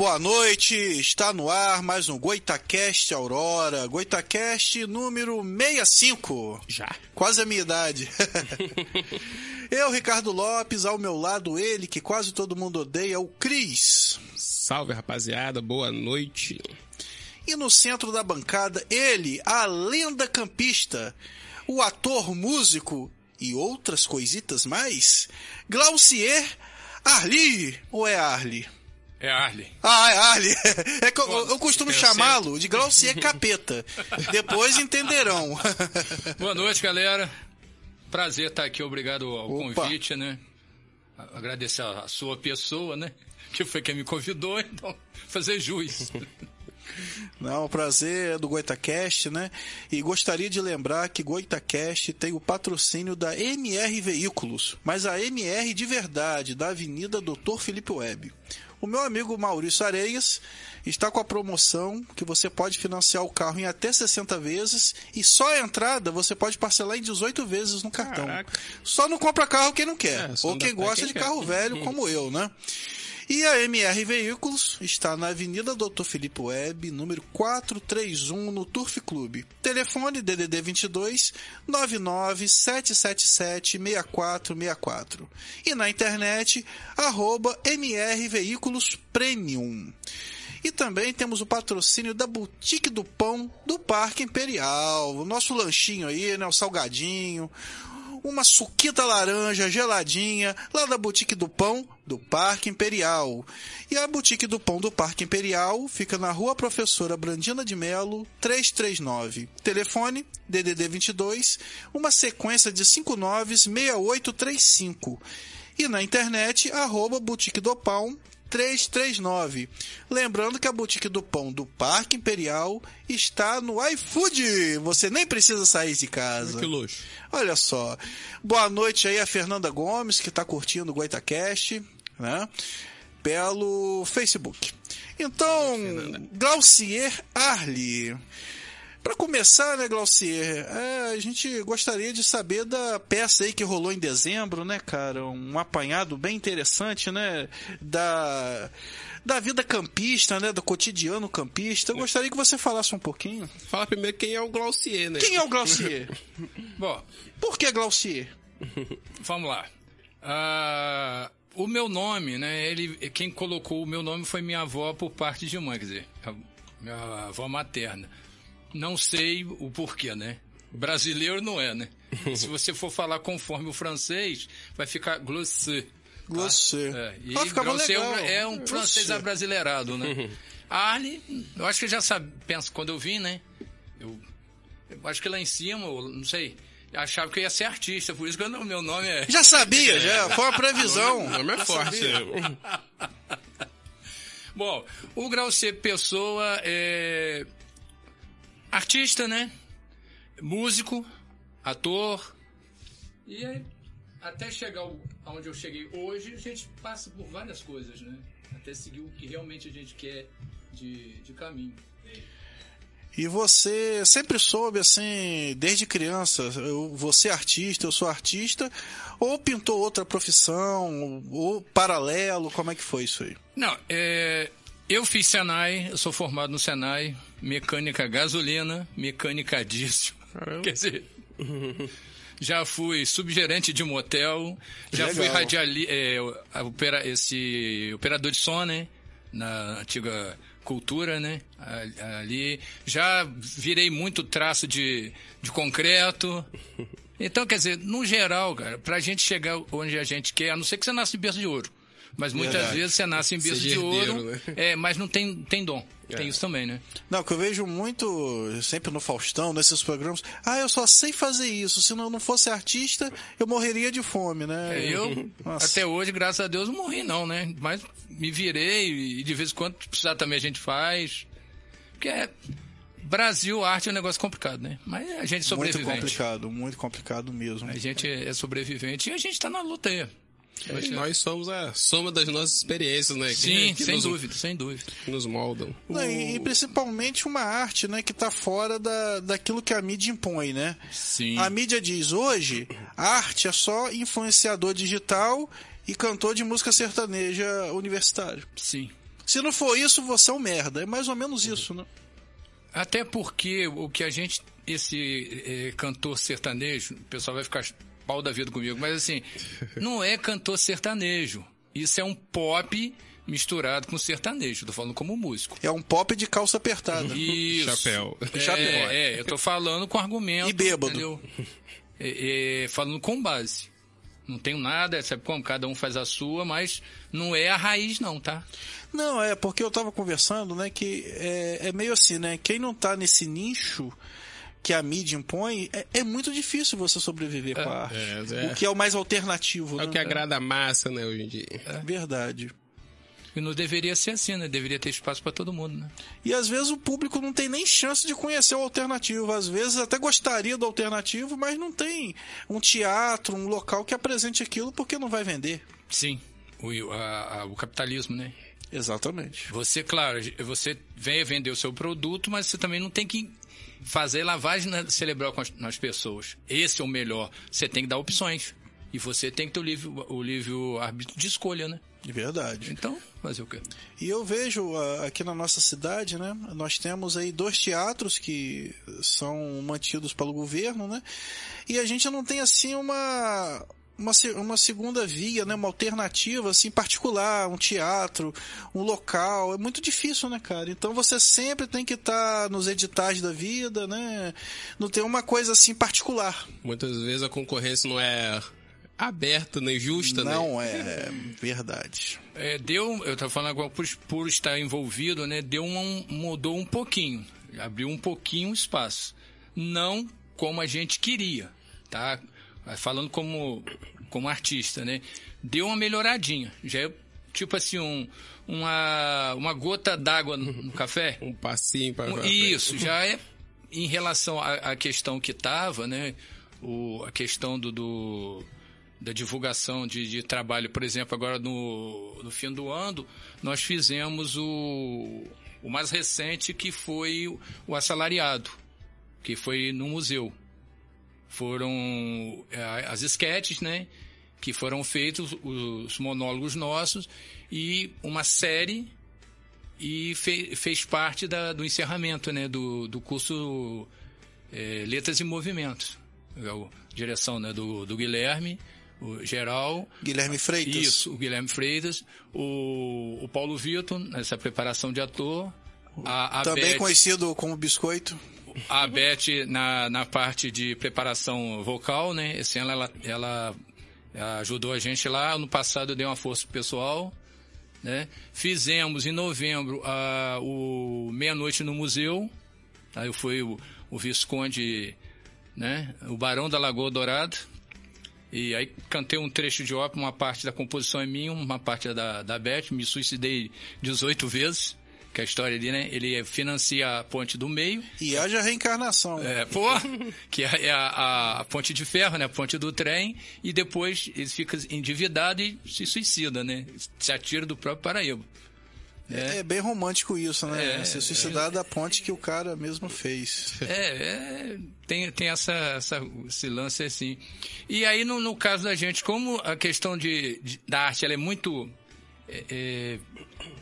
Boa noite. Está no ar mais um Goitacast Aurora. Goitacast número 65. Já. Quase a minha idade. Eu, Ricardo Lopes, ao meu lado ele que quase todo mundo odeia, o Cris. Salve, rapaziada. Boa noite. E no centro da bancada, ele, a lenda campista, o ator músico e outras coisitas mais, Glaucier Arli. Ou é Arli? É Arley. Ah, é Arli. É que eu, eu costumo chamá-lo de Glaucier Capeta. Depois entenderão. Boa noite, galera. Prazer estar aqui, obrigado ao Opa. convite, né? Agradecer a sua pessoa, né? Que foi quem me convidou, então, fazer juiz. Não, o prazer é do Goitacast, né? E gostaria de lembrar que Goitacast tem o patrocínio da MR Veículos, mas a MR de verdade, da Avenida Doutor Felipe Web. O meu amigo Maurício Areias está com a promoção que você pode financiar o carro em até 60 vezes e só a entrada você pode parcelar em 18 vezes no cartão. Caraca. Só não compra carro quem não quer, É, ou quem gosta quem de quer. carro velho como eu, né? E a MR Veículos está na Avenida Doutor Felipe Web, número 431, no Turf Clube. Telefone DDD 22 99777 6464. E na internet, arroba MR Veículos Premium. E também temos o patrocínio da Boutique do Pão do Parque Imperial. O nosso lanchinho aí, né? O salgadinho. Uma suquita laranja geladinha lá da Boutique do Pão do Parque Imperial. E a Boutique do Pão do Parque Imperial fica na Rua Professora Brandina de Melo, 339. Telefone DDD 22, uma sequência de 596835. E na internet, arroba Boutique do Pão 339. Lembrando que a Boutique do Pão do Parque Imperial está no iFood. Você nem precisa sair de casa. Que luxo. Olha só. Boa noite aí a Fernanda Gomes, que está curtindo o Goitacast, né? Pelo Facebook. Então, Glaucier Arli. Para começar, né, Glaucier, é, a gente gostaria de saber da peça aí que rolou em dezembro, né, cara? Um apanhado bem interessante, né? Da, da vida campista, né? Do cotidiano campista. Eu gostaria que você falasse um pouquinho. Fala primeiro quem é o Glaucier, né? Quem é o Glaucier? Bom, Por que Glaucier? vamos lá. Ah, o meu nome, né? Ele, quem colocou o meu nome foi minha avó por parte de mãe, quer dizer, minha avó materna. Não sei o porquê, né? Brasileiro não é, né? Se você for falar conforme o francês, vai ficar Glossé. Glossé. É, e Ah, Glossé é um- legal. é um francês Glossé. abrasileirado, né? Arle, eu acho que já sabe, penso, quando eu vim, né? Eu, eu acho que lá em cima, não sei, achava que eu ia ser artista, por isso que o meu nome é... Já sabia, já. Foi uma previsão. O nome é forte. Bom, o Graucê Pessoa é artista, né? Músico, ator. E aí, até chegar ao- aonde eu cheguei hoje, a gente passa por várias coisas, né? Até seguir o que realmente a gente quer de, de caminho. E você sempre soube, assim, desde criança, eu, você é artista, eu sou artista, ou pintou outra profissão, ou paralelo, como é que foi isso aí? Não, é, eu fiz Senai, eu sou formado no Senai, mecânica gasolina, mecânica diesel. Caramba. Quer dizer, já fui subgerente de motel, já Legal. fui radiali, é, opera- esse operador de som, né? Na antiga cultura, né? Ali. Já virei muito traço de, de concreto. Então, quer dizer, no geral, cara, pra gente chegar onde a gente quer, a não ser que você nasça em berço de ouro. Mas muitas Verdade. vezes você nasce em berço de herdeiro, ouro, né? é, mas não tem, tem dom. Tem É. isso também, né? Não, que eu vejo muito, sempre no Faustão, nesses programas, ah, eu só sei fazer isso, se não, não fosse artista, eu morreria de fome, né? É, Eu, Nossa. até hoje, graças a Deus, não morri não, né? Mas me virei e de vez em quando precisar também a gente faz. Porque é... Brasil, arte é um negócio complicado, né? Mas a gente é Muito sobrevivente. complicado, muito complicado mesmo. A gente é sobrevivente e a gente tá na luta aí. E nós somos a soma das nossas experiências, né? Que- Sim, que sem nos, dúvida, sem dúvida. que nos moldam. Não, e, e principalmente uma arte, né, que tá fora da, daquilo que a mídia impõe, né? Sim. A mídia diz hoje, arte é só influenciador digital e cantor de música sertaneja universitário. Sim. Se não for isso, você é um merda. É mais ou menos isso, né? Até porque o que a gente, esse eh, cantor sertanejo, o pessoal vai ficar pau da vida comigo, mas assim, não é cantor sertanejo. Isso é um pop misturado com sertanejo. Tô falando como músico. É um pop de calça apertada. Isso. Chapéu. É, Chapéu. é, eu tô falando com argumento. E bêbado. entendeu? É, é, falando com base. Não tenho nada, sabe como? Cada um faz a sua, mas não é a raiz, não, tá? Não, é porque eu tava conversando, né, que é, é meio assim, né? Quem não tá nesse nicho que a mídia impõe, é, é muito difícil você sobreviver com a arte. é, é. O que é o mais alternativo, É né? o que agrada a massa, né, hoje em dia. Verdade. E não deveria ser assim, né? Deveria ter espaço para todo mundo, né? E às vezes o público não tem nem chance de conhecer o alternativo. Às vezes até gostaria do alternativo, mas não tem um teatro, um local que apresente aquilo porque não vai vender. Sim. O, a- a- o capitalismo, né? Exatamente. Você, claro, você vem vender o seu produto, mas você também não tem que fazer lavagem cerebral com as, nas pessoas. Esse é o melhor. Você tem que dar opções. E você tem que ter o livre, o livre arbítrio de escolha, né? De verdade. Então, fazer o quê? E eu vejo ah, aqui na nossa cidade, né? Nós temos aí dois teatros que são mantidos pelo governo, né? E a gente não tem assim uma uma, uma segunda via, né? Uma alternativa assim particular, um teatro, um local, é muito difícil, né, cara? Então você sempre tem que estar nos editais da vida, né? Não tem uma coisa assim particular. Muitas vezes a concorrência não é aberta nem justa, né? não é verdade. É, deu, eu estava falando agora por, por estar envolvido, né? Deu um, mudou um pouquinho, abriu um pouquinho o espaço, não como a gente queria, tá? Falando como como artista, né? Deu uma melhoradinha, já é tipo assim um, uma uma gota d'água no, café. Um passinho para Um- Isso, já é em relação à, à questão que estava, né? O, a questão do, do- da divulgação de, de trabalho, por exemplo, agora no, no fim do ano, nós fizemos o, o mais recente que foi o, o assalariado, que foi no museu. Foram eh, as esquetes, né? Que foram feitos, os monólogos nossos, e uma série e fe- fez parte da- do encerramento né, do, do curso eh, Letras e Movimentos. É a direção né, do, do Guilherme, o geral, Guilherme Freitas. isso, o Guilherme Freitas, o, o Paulo Vitor, nessa preparação de ator, a, a Também Beth, conhecido como Biscoito. A Beth na, na parte de preparação vocal, né? Esse ano ela, ela, ela ajudou a gente lá. No passado eu dei uma força pessoal, né? Fizemos em novembro a, o Meia-Noite no Museu. Aí eu fui o, o Visconde, né? O Barão da Lagoa Dourada. E aí cantei um trecho de ópera, uma parte da composição é minha, uma parte é da, da Beth. Me suicidei 18 vezes, que é a história ali, né? Ele financia a ponte do meio. E haja reencarnação. É, pô, que é é a, a- a ponte de ferro, né? A ponte do trem, e depois ele fica endividado e se suicida, né? Se atira do próprio Paraíba. É. é bem romântico isso, né? É, Se suicidar da ponte que o cara mesmo fez. É, é, tem, tem essa, essa, esse lance assim. E aí, no, no caso da gente, como a questão de, de- da arte ela é muito. É, é,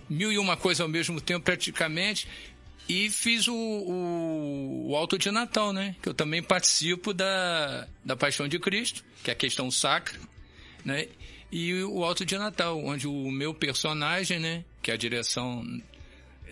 mil e uma coisa ao mesmo tempo, praticamente. E fiz o, o, o Alto de Natal, né? Que eu também participo da, da Paixão de Cristo, que é a questão sacra, né? E o Alto de Natal, onde o meu personagem, né? Que é a direção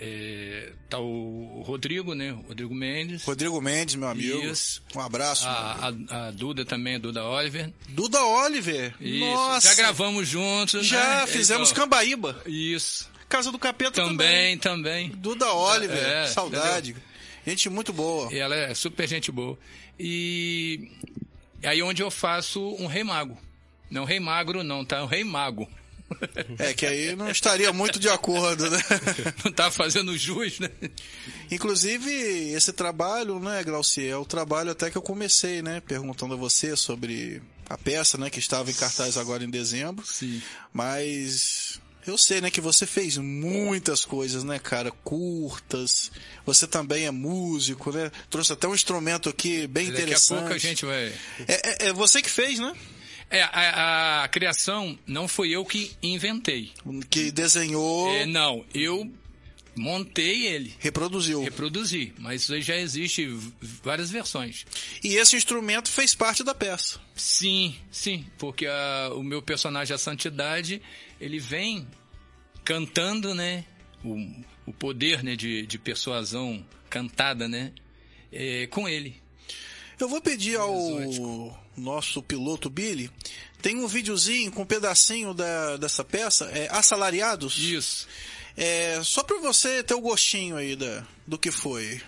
é, tá o Rodrigo, né? Rodrigo Mendes. Rodrigo Mendes, meu amigo. Isso. Um abraço. A, a, a Duda também, a Duda Oliver. Duda Oliver. Isso. Nossa. Já gravamos juntos. Já né? fizemos Então, Cambaíba. Isso. Casa do Capeta também. Também, também. Duda Oliver. É, Saudade. Gente muito boa. E ela é super gente boa. E aí onde eu faço um rei mago. Não rei magro não, tá? Um rei mago. É que aí não estaria muito de acordo, né? Não tá fazendo jus, né? Inclusive, esse trabalho, né, Glauci, é o trabalho até que eu comecei, né, perguntando a você sobre a peça, né, que estava em cartaz agora em dezembro. Sim. Mas eu sei, né, que você fez muitas coisas, né, cara, curtas. Você também é músico, né? Trouxe até um instrumento aqui bem Daqui a interessante. pouco a gente vai. É, é- é você que fez, né? É, a, a, criação não foi eu que inventei. Que desenhou. É, não, eu montei ele. Reproduziu. Reproduzi, mas isso aí já existe várias versões. E esse instrumento fez parte da peça. Sim, sim, porque a, o meu personagem, a Santidade, ele vem cantando, né? O, o poder né, de, de persuasão cantada, né? É, com ele. Eu vou pedir ao nosso piloto Billy. Tem um videozinho com um pedacinho da, dessa peça, é Assalariados. Isso. É, só para você ter o gostinho aí da, do que foi.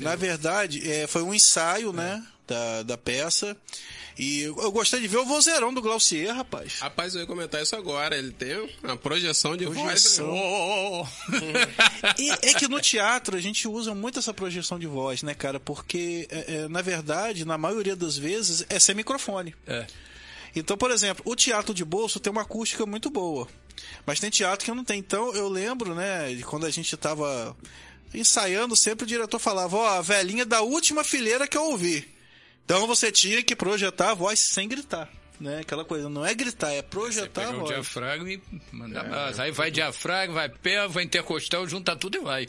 Bem, na verdade, é, foi um ensaio, né, da, da peça. E eu gostei de ver o vozeirão do Glaucier, rapaz. Rapaz, eu ia comentar isso agora. Ele tem uma projeção de projeção. voz. e é que no teatro a gente usa muito essa projeção de voz, né, cara? Porque, é, é, na verdade, na maioria das vezes, é sem microfone. É. Então, por exemplo, o teatro de bolso tem uma acústica muito boa. Mas tem teatro que não tem. Então, eu lembro, né, de quando a gente tava ensaiando, sempre o diretor falava, ó, oh, a velhinha da última fileira que eu ouvi. Então você tinha que projetar a voz sem gritar. Né? Aquela coisa, não é gritar, é projetar você a voz. diafragma e manda é, Aí vai diafragma, vai pé, vai intercostal, junta tudo e vai.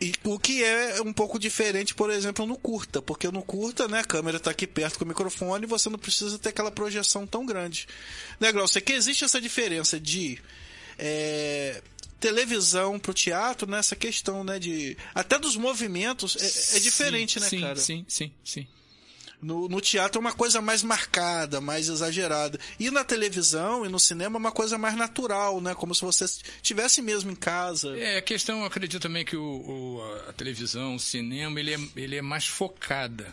E o que é um pouco diferente, por exemplo, no curta, porque no curta, né, a câmera está aqui perto com o microfone e você não precisa ter aquela projeção tão grande. Né, Glaucio? É que existe essa diferença de é, televisão pro teatro nessa questão, né, de até dos movimentos é, é diferente, sim, né, sim, cara? Sim, sim, sim. No, no, teatro é uma coisa mais marcada, mais exagerada. E na televisão e no cinema é uma coisa mais natural, né? Como se você estivesse mesmo em casa. É, a questão, eu acredito também que o, o, a televisão, o cinema, ele é, ele é mais focada.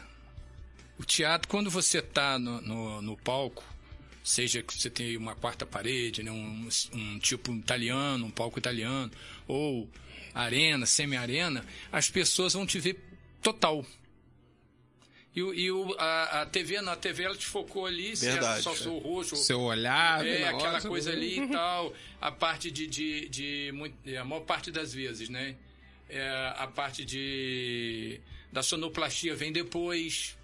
O teatro, quando você está no, no, no palco, seja que você tenha uma quarta parede, né, um, um tipo italiano, um palco italiano, ou arena, semi-arena, as pessoas vão te ver total. E, e o, a, a, TV, na TV ela te focou ali, Verdade, só seu rosto. Seu olhar, É, aquela coisa ali e tal. A parte de, de, de, de, A maior parte das vezes, né? É, a parte de. Da sonoplastia vem depois.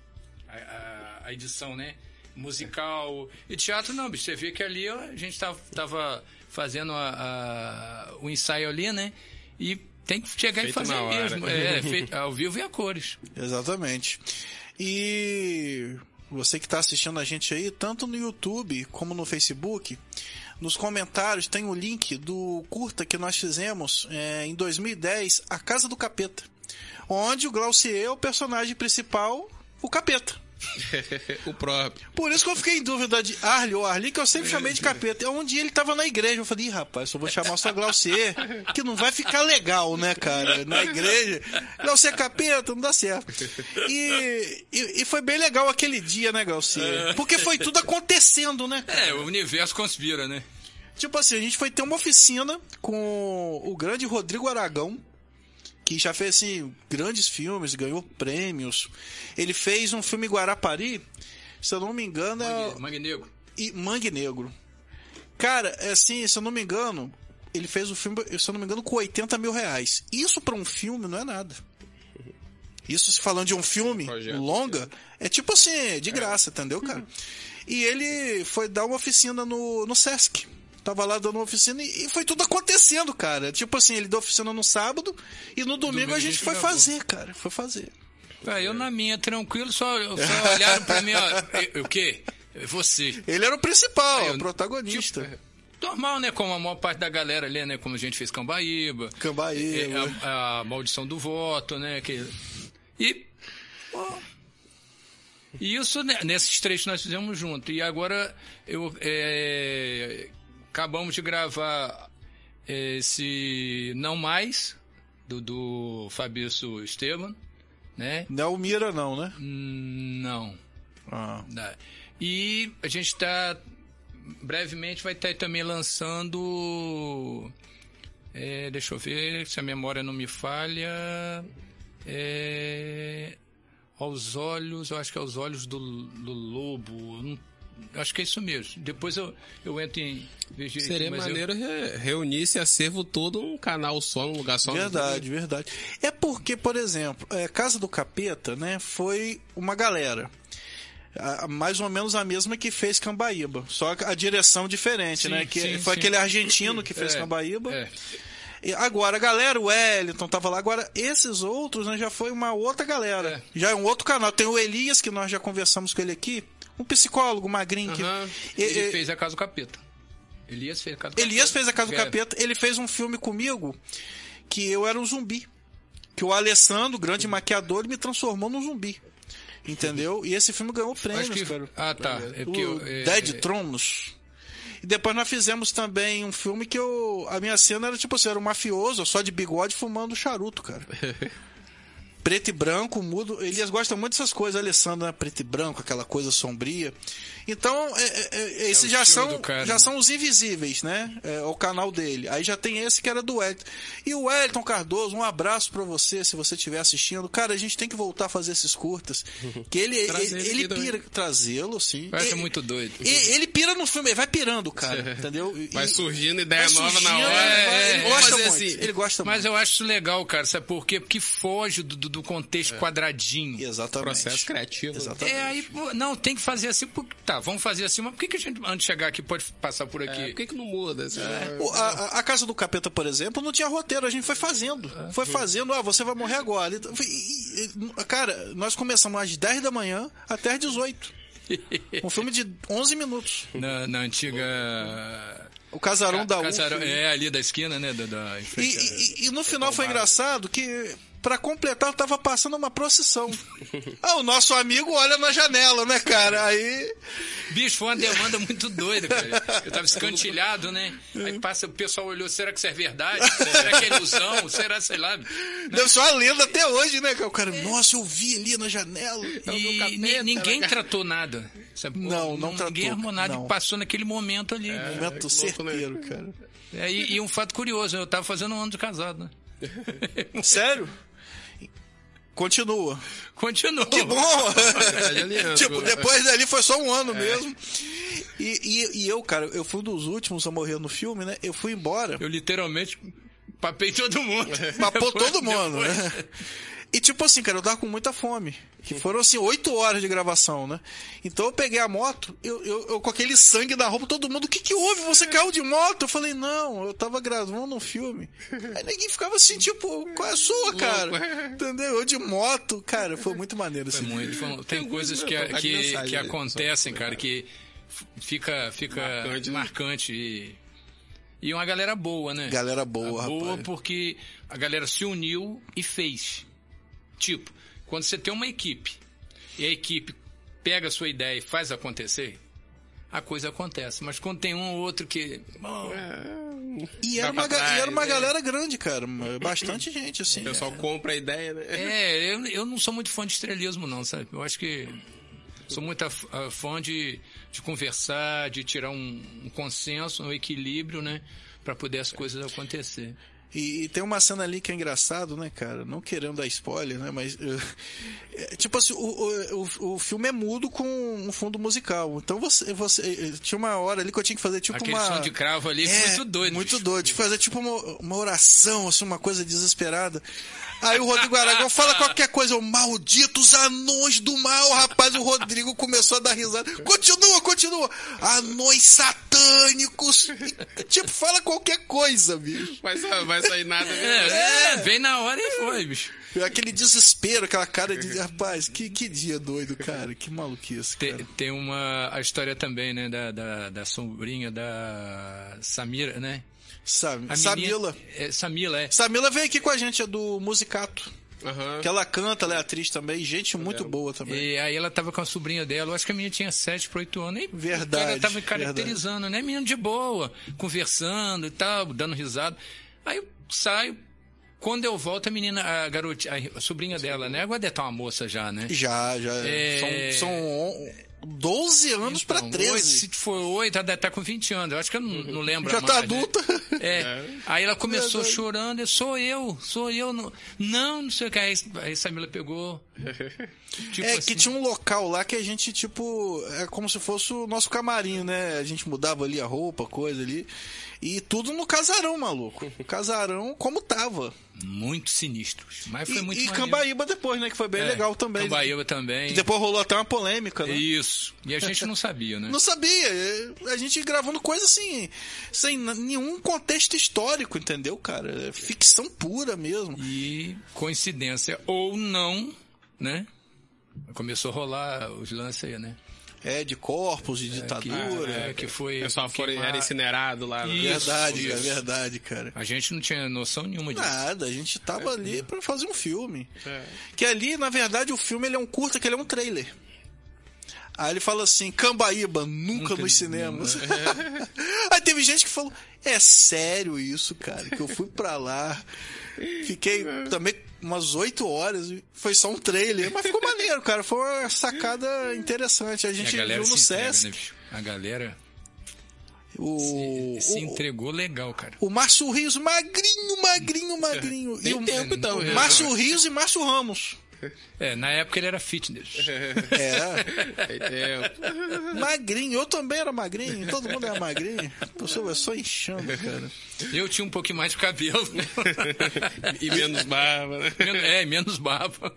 A, a, a edição, né? Musical. E teatro não, bicho. Você vê que ali a gente tava, tava fazendo a, a, o ensaio ali, né? E tem que chegar feito e fazer mesmo. É, feito, ao vivo e a cores. Exatamente. E você que está assistindo a gente aí, tanto no YouTube como no Facebook, nos comentários tem o link do curta que nós fizemos é, em 2010, A Casa do Capeta, onde o Glaucier é o personagem principal, o Capeta. o próprio. Por isso que eu fiquei em dúvida de Arli ou Arli, que eu sempre chamei de capeta. Um dia ele tava na igreja, eu falei, Ih, rapaz, só vou chamar só Glaucier, que não vai ficar legal, né, cara? Na igreja. Glaucier capeta, não dá certo. E, e, e, foi bem legal aquele dia, né, Glaucier? Porque foi tudo acontecendo, né? Cara? É, o universo conspira, né? Tipo assim, a gente foi ter uma oficina com o grande Rodrigo Aragão, que já fez assim, grandes filmes, ganhou prêmios. Ele fez um filme Guarapari, se eu não me engano. Mangue, é... Mangue Negro. E Mangue Negro. Cara, é assim, se eu não me engano, ele fez o filme, se eu não me engano, com 80 mil reais. Isso para um filme não é nada. Isso se falando de um filme um longa, é tipo assim, de graça, é. entendeu, cara? E ele foi dar uma oficina no, no Sesc. Tava lá dando uma oficina e, foi tudo acontecendo, cara. Tipo assim, ele deu oficina no sábado e no domingo, domingo a gente foi gravou. fazer, cara. Foi fazer. Ah, eu na minha, tranquilo, só, só olharam pra mim, ó. O quê? Você. Ele era o principal, eu, o protagonista. Tipo, normal, né? Como a maior parte da galera ali, né? Como a gente fez Cambaíba. Cambaíba. A, a maldição do voto, né? Que, e. e isso, né, nesses três nós fizemos junto. E agora eu é, acabamos de gravar esse Não Mais, do, do Fabrício Esteban, né? Não é o Mira, não, né? Hum, Não. Ah. E a gente está brevemente vai estar também lançando. é, deixa eu ver se a memória não me falha. É, aos olhos, eu acho que é aos olhos do, do lobo. eu não- acho que é isso mesmo. Depois eu, eu entro em. vejo Seria mas eu- maneiro re- reunir esse acervo todo num canal só, num lugar só. Verdade, verdade. É porque, por exemplo, é, Casa do Capeta, né, foi uma galera. A- mais ou menos a mesma que fez Cambaíba. Só que a direção diferente, Sim, né? Que sim, foi sim. aquele argentino que fez É, Cambaíba. é. E agora, a galera, o Wellington tava lá. Agora, esses outros, né, já foi uma outra galera. É. Já é um outro canal. Tem o Elias, que nós já conversamos com ele aqui. Um psicólogo magrinho. que- Aham. E- Ele e- fez a Casa do Capeta. Elias fez a Casa do Elias Capeta. fez a Casa do. Capeta. Ele fez um filme comigo que eu era um zumbi. Que o Alessandro, grande maquiador, me transformou num zumbi. Entendeu? E esse filme ganhou prêmios, que, cara. ah, tá. É porque o eu- é- Dead é- Tronos. E depois nós fizemos também um filme que eu. A minha cena era tipo assim, era um mafioso, só de bigode fumando charuto, cara. Preto e branco, mudo. Elias gosta muito dessas coisas, Alessandro, né? Preto e branco, aquela coisa sombria. Então, é, é, é, esses o já são, já né? são os invisíveis, né? É, o canal dele. Aí já tem esse que era do Wellington. E o Wellington Cardoso, um abraço pra você, se você estiver assistindo. Cara, a gente tem que voltar a fazer esses curtas. Que ele, ele, ele ele também. pira, trazê-lo, sim. Vai ser Ele- muito doido. e- Ele pira no filme, ele vai pirando, cara, entendeu? E- Vai surgindo ideia vai nova na surgindo, hora. vai- É, ele é, gosta muito. assim. Ele gosta Mas muito. eu acho legal, cara. Sabe por quê? Porque foge do, do, do contexto quadradinho. Exatamente. Processo criativo. Exatamente. É, aí, não, tem que fazer assim. Porque, tá, vamos fazer assim, mas por que, que a gente, antes de chegar aqui, pode passar por aqui? É, por que, que não muda? Assim, O- a, a- a Casa do Capeta, por exemplo, não tinha roteiro, a gente foi fazendo. Foi fazendo, ah, você vai morrer agora. E- e- e- cara, nós começamos às 10 da manhã até às 18. Um filme de 11 minutos. Na, na antiga. O Casarão da Casarão- UF. É, ali da esquina, né? Da, da, E, e- e no final foi engraçado que, pra completar, tava passando uma procissão. Ah, o nosso amigo olha na janela, né, cara? Aí. Bicho, foi uma demanda muito doida, cara. Eu tava escantilhado, né? Aí passa, o pessoal olhou, será que isso é verdade? Será que é ilusão? Será, sei lá. Deve ser uma lenda até hoje, né? cara? O cara, nossa, eu vi ali na janela. E capeta, ni- ninguém né, cara? tratou nada. Sabe? Não, não tratou, Ninguém armou nada não. e passou naquele momento ali. Momento louco, né? certeiro, cara. É, e, e um fato curioso, eu tava fazendo um ano de casado, né? Sério? Continua. Continua. Que bom! tipo, depois dali foi só um ano mesmo. E, e, e eu, cara, eu fui um dos últimos a morrer no filme, né? Eu fui embora. Eu literalmente papei todo mundo. Papou todo mundo, depois- né? E tipo assim, cara, eu tava com muita fome. Que foram assim, oito horas de gravação, né? Então eu peguei a moto, eu, eu, eu com aquele sangue na roupa, todo mundo, o que que houve? Você caiu de moto? Eu falei, não, eu tava gravando um filme. Aí ninguém ficava assim, tipo, qual é a sua, cara? Entendeu? Eu de moto, cara, foi muito maneiro Foi esse muito. foi- tem coisas que, de que, que acontecem, cara, que fica, fica Marcante, marcante, né? e, e uma galera boa, né? Galera boa, boa rapaz. porque a galera se uniu e fez. Tipo, quando você tem uma equipe e a equipe pega a sua ideia e faz acontecer, a coisa acontece. Mas quando tem um ou outro que. bom, E era, uma, ga- e era trás, uma é. galera grande, cara. Bastante gente, assim. O pessoal compra a ideia, né? É, eu, eu não sou muito fã de estrelismo, não, sabe? Eu acho que sou muito ah, fã de, de conversar, de tirar um, um consenso, um equilíbrio, né? Pra poder as coisas acontecer. E, e tem uma cena ali que é engraçado, né, cara? Não querendo dar spoiler, né? Mas. eh, é, tipo assim, o, o, o, filme é mudo com um fundo musical. Então você. você eh, tinha uma hora ali que eu tinha que fazer tipo Aquele uma. som de cravo ali, É, muito doido. Muito doido. De fazer tipo uma, uma oração, assim, uma coisa desesperada. Aí o Rodrigo Aragão fala qualquer coisa, o malditos anões do mal, rapaz. O Rodrigo começou a dar risada. Continua, continua. Anões satânicos. Tipo, fala qualquer coisa, bicho. Vai, sa- vai sair nada. né? É, é, vem na hora e foi, bicho. Aquele desespero, aquela cara de. Rapaz, que, que dia doido, cara. Que maluquice, Tem, cara. tem uma a história também, né, da, da, da sobrinha da Samira, né? Sam, Samila. menina- é, Samila, é. Samila veio aqui com a gente, é do Musicato. Aham. Que ela canta, ela é atriz também. Gente muito boa também. E aí ela tava com a sobrinha dela, eu acho que a menina tinha 7 para 8 anos. E Verdade, cara tava caracterizando, né? Menino de boa, conversando e tal, dando risada. Aí eu saio, Quando eu volto, a menina, a garota, a sobrinha dela, né? Agora deve estar uma moça já, né? Já, já. É... São, são 12 anos Então, pra 13. oito, se for 8, ela deve estar com 20 anos. Eu acho que eu não, não lembro. Já mais, tá né? adulta. É. Aí ela começou Verdade. chorando, eu, sou eu, sou eu. Não, não, não sei o que. Aí, aí Samila pegou. Tipo é assim, que tinha um local lá que a gente, tipo, é como se fosse o nosso camarim, né? A gente mudava ali a roupa, coisa ali. E tudo no casarão, maluco. Casarão como tava. Muito sinistros. Mas foi E, muito e maneiro. Cambaíba depois, né? Que foi bem É, legal também. Cambaíba também. E depois rolou até uma polêmica, né? Isso. E a gente não sabia, né? Não sabia. A gente gravando coisa assim, sem nenhum contexto histórico, entendeu, cara? É ficção pura mesmo. E coincidência ou não, né? Começou a rolar os lances aí, né? É, de corpos, de Que, ditadura. é, que foi. O pessoal foi, era incinerado lá. né? Isso, verdade, isso. é verdade, cara. A gente não tinha noção nenhuma disso. Nada, a gente tava ali pra fazer um filme. É. Que ali, na verdade, o filme ele é um curta, que ele é um trailer. Aí ele fala assim, Cambaíba, nunca, Nunca nos cinemas. Aí teve gente que falou, é sério isso, cara, que eu fui pra lá. Fiquei também umas oito horas, e foi só um trailer, mas ficou maneiro, cara. Foi uma sacada interessante. A gente a viu no se entrega, Sesc. né? A galera o, se o, entregou legal, cara. o Márcio Rios, magrinho, magrinho, magrinho. Tem e o, tempo, então, o já. Márcio Rios e Márcio Ramos. É, na época ele era fitness. É, Tem tempo. magrinho. Eu também era magrinho, todo mundo era magrinho. Pessoa, eu só inchando, cara. Eu tinha um pouquinho mais de cabelo. E menos barba, né? É, menos barba.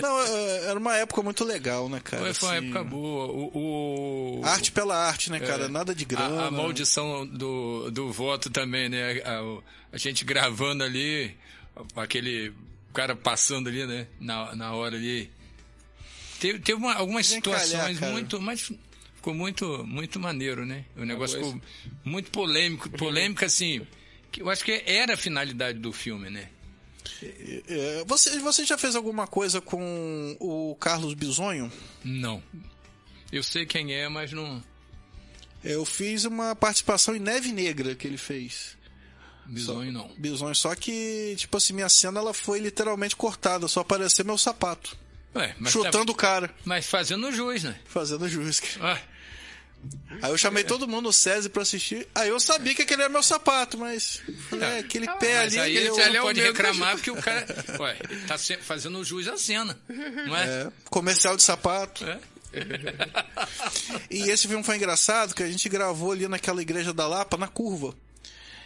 Não, é, era uma época muito legal, né, cara? Foi, foi uma assim. época boa. O, o- Arte pela arte, né, cara? Nada de grana. a, a maldição do, do voto também, né? A, a gente gravando ali, aquele cara passando ali, né? Na, na hora ali. Teve, teve uma- algumas Vem calhar, situações cara. muito. Mas ficou muito, muito maneiro, né? O negócio ficou muito polêmico. Polêmica, assim. Que eu acho que era a finalidade do filme, né? É, você, você já fez alguma coisa com o Carlos Bisonho? Não. Eu sei quem é, mas não. Eu fiz uma participação em Neve Negra que ele fez. Bisonho não. Bisonho, só que, tipo assim, minha cena ela foi literalmente cortada, só apareceu meu sapato. Ué, mas, chutando tá- o cara, mas fazendo jus, né? fazendo jus. Ah, Aí eu chamei todo mundo no SESI pra assistir. Aí eu sabia que aquele era meu sapato, mas. falei, é, aquele pé mas ali. aí ele é pode reclamar porque o cara ué, tá fazendo jus à cena, não é? É, comercial de sapato. É. E esse filme foi engraçado que a gente gravou ali naquela igreja da Lapa, na curva.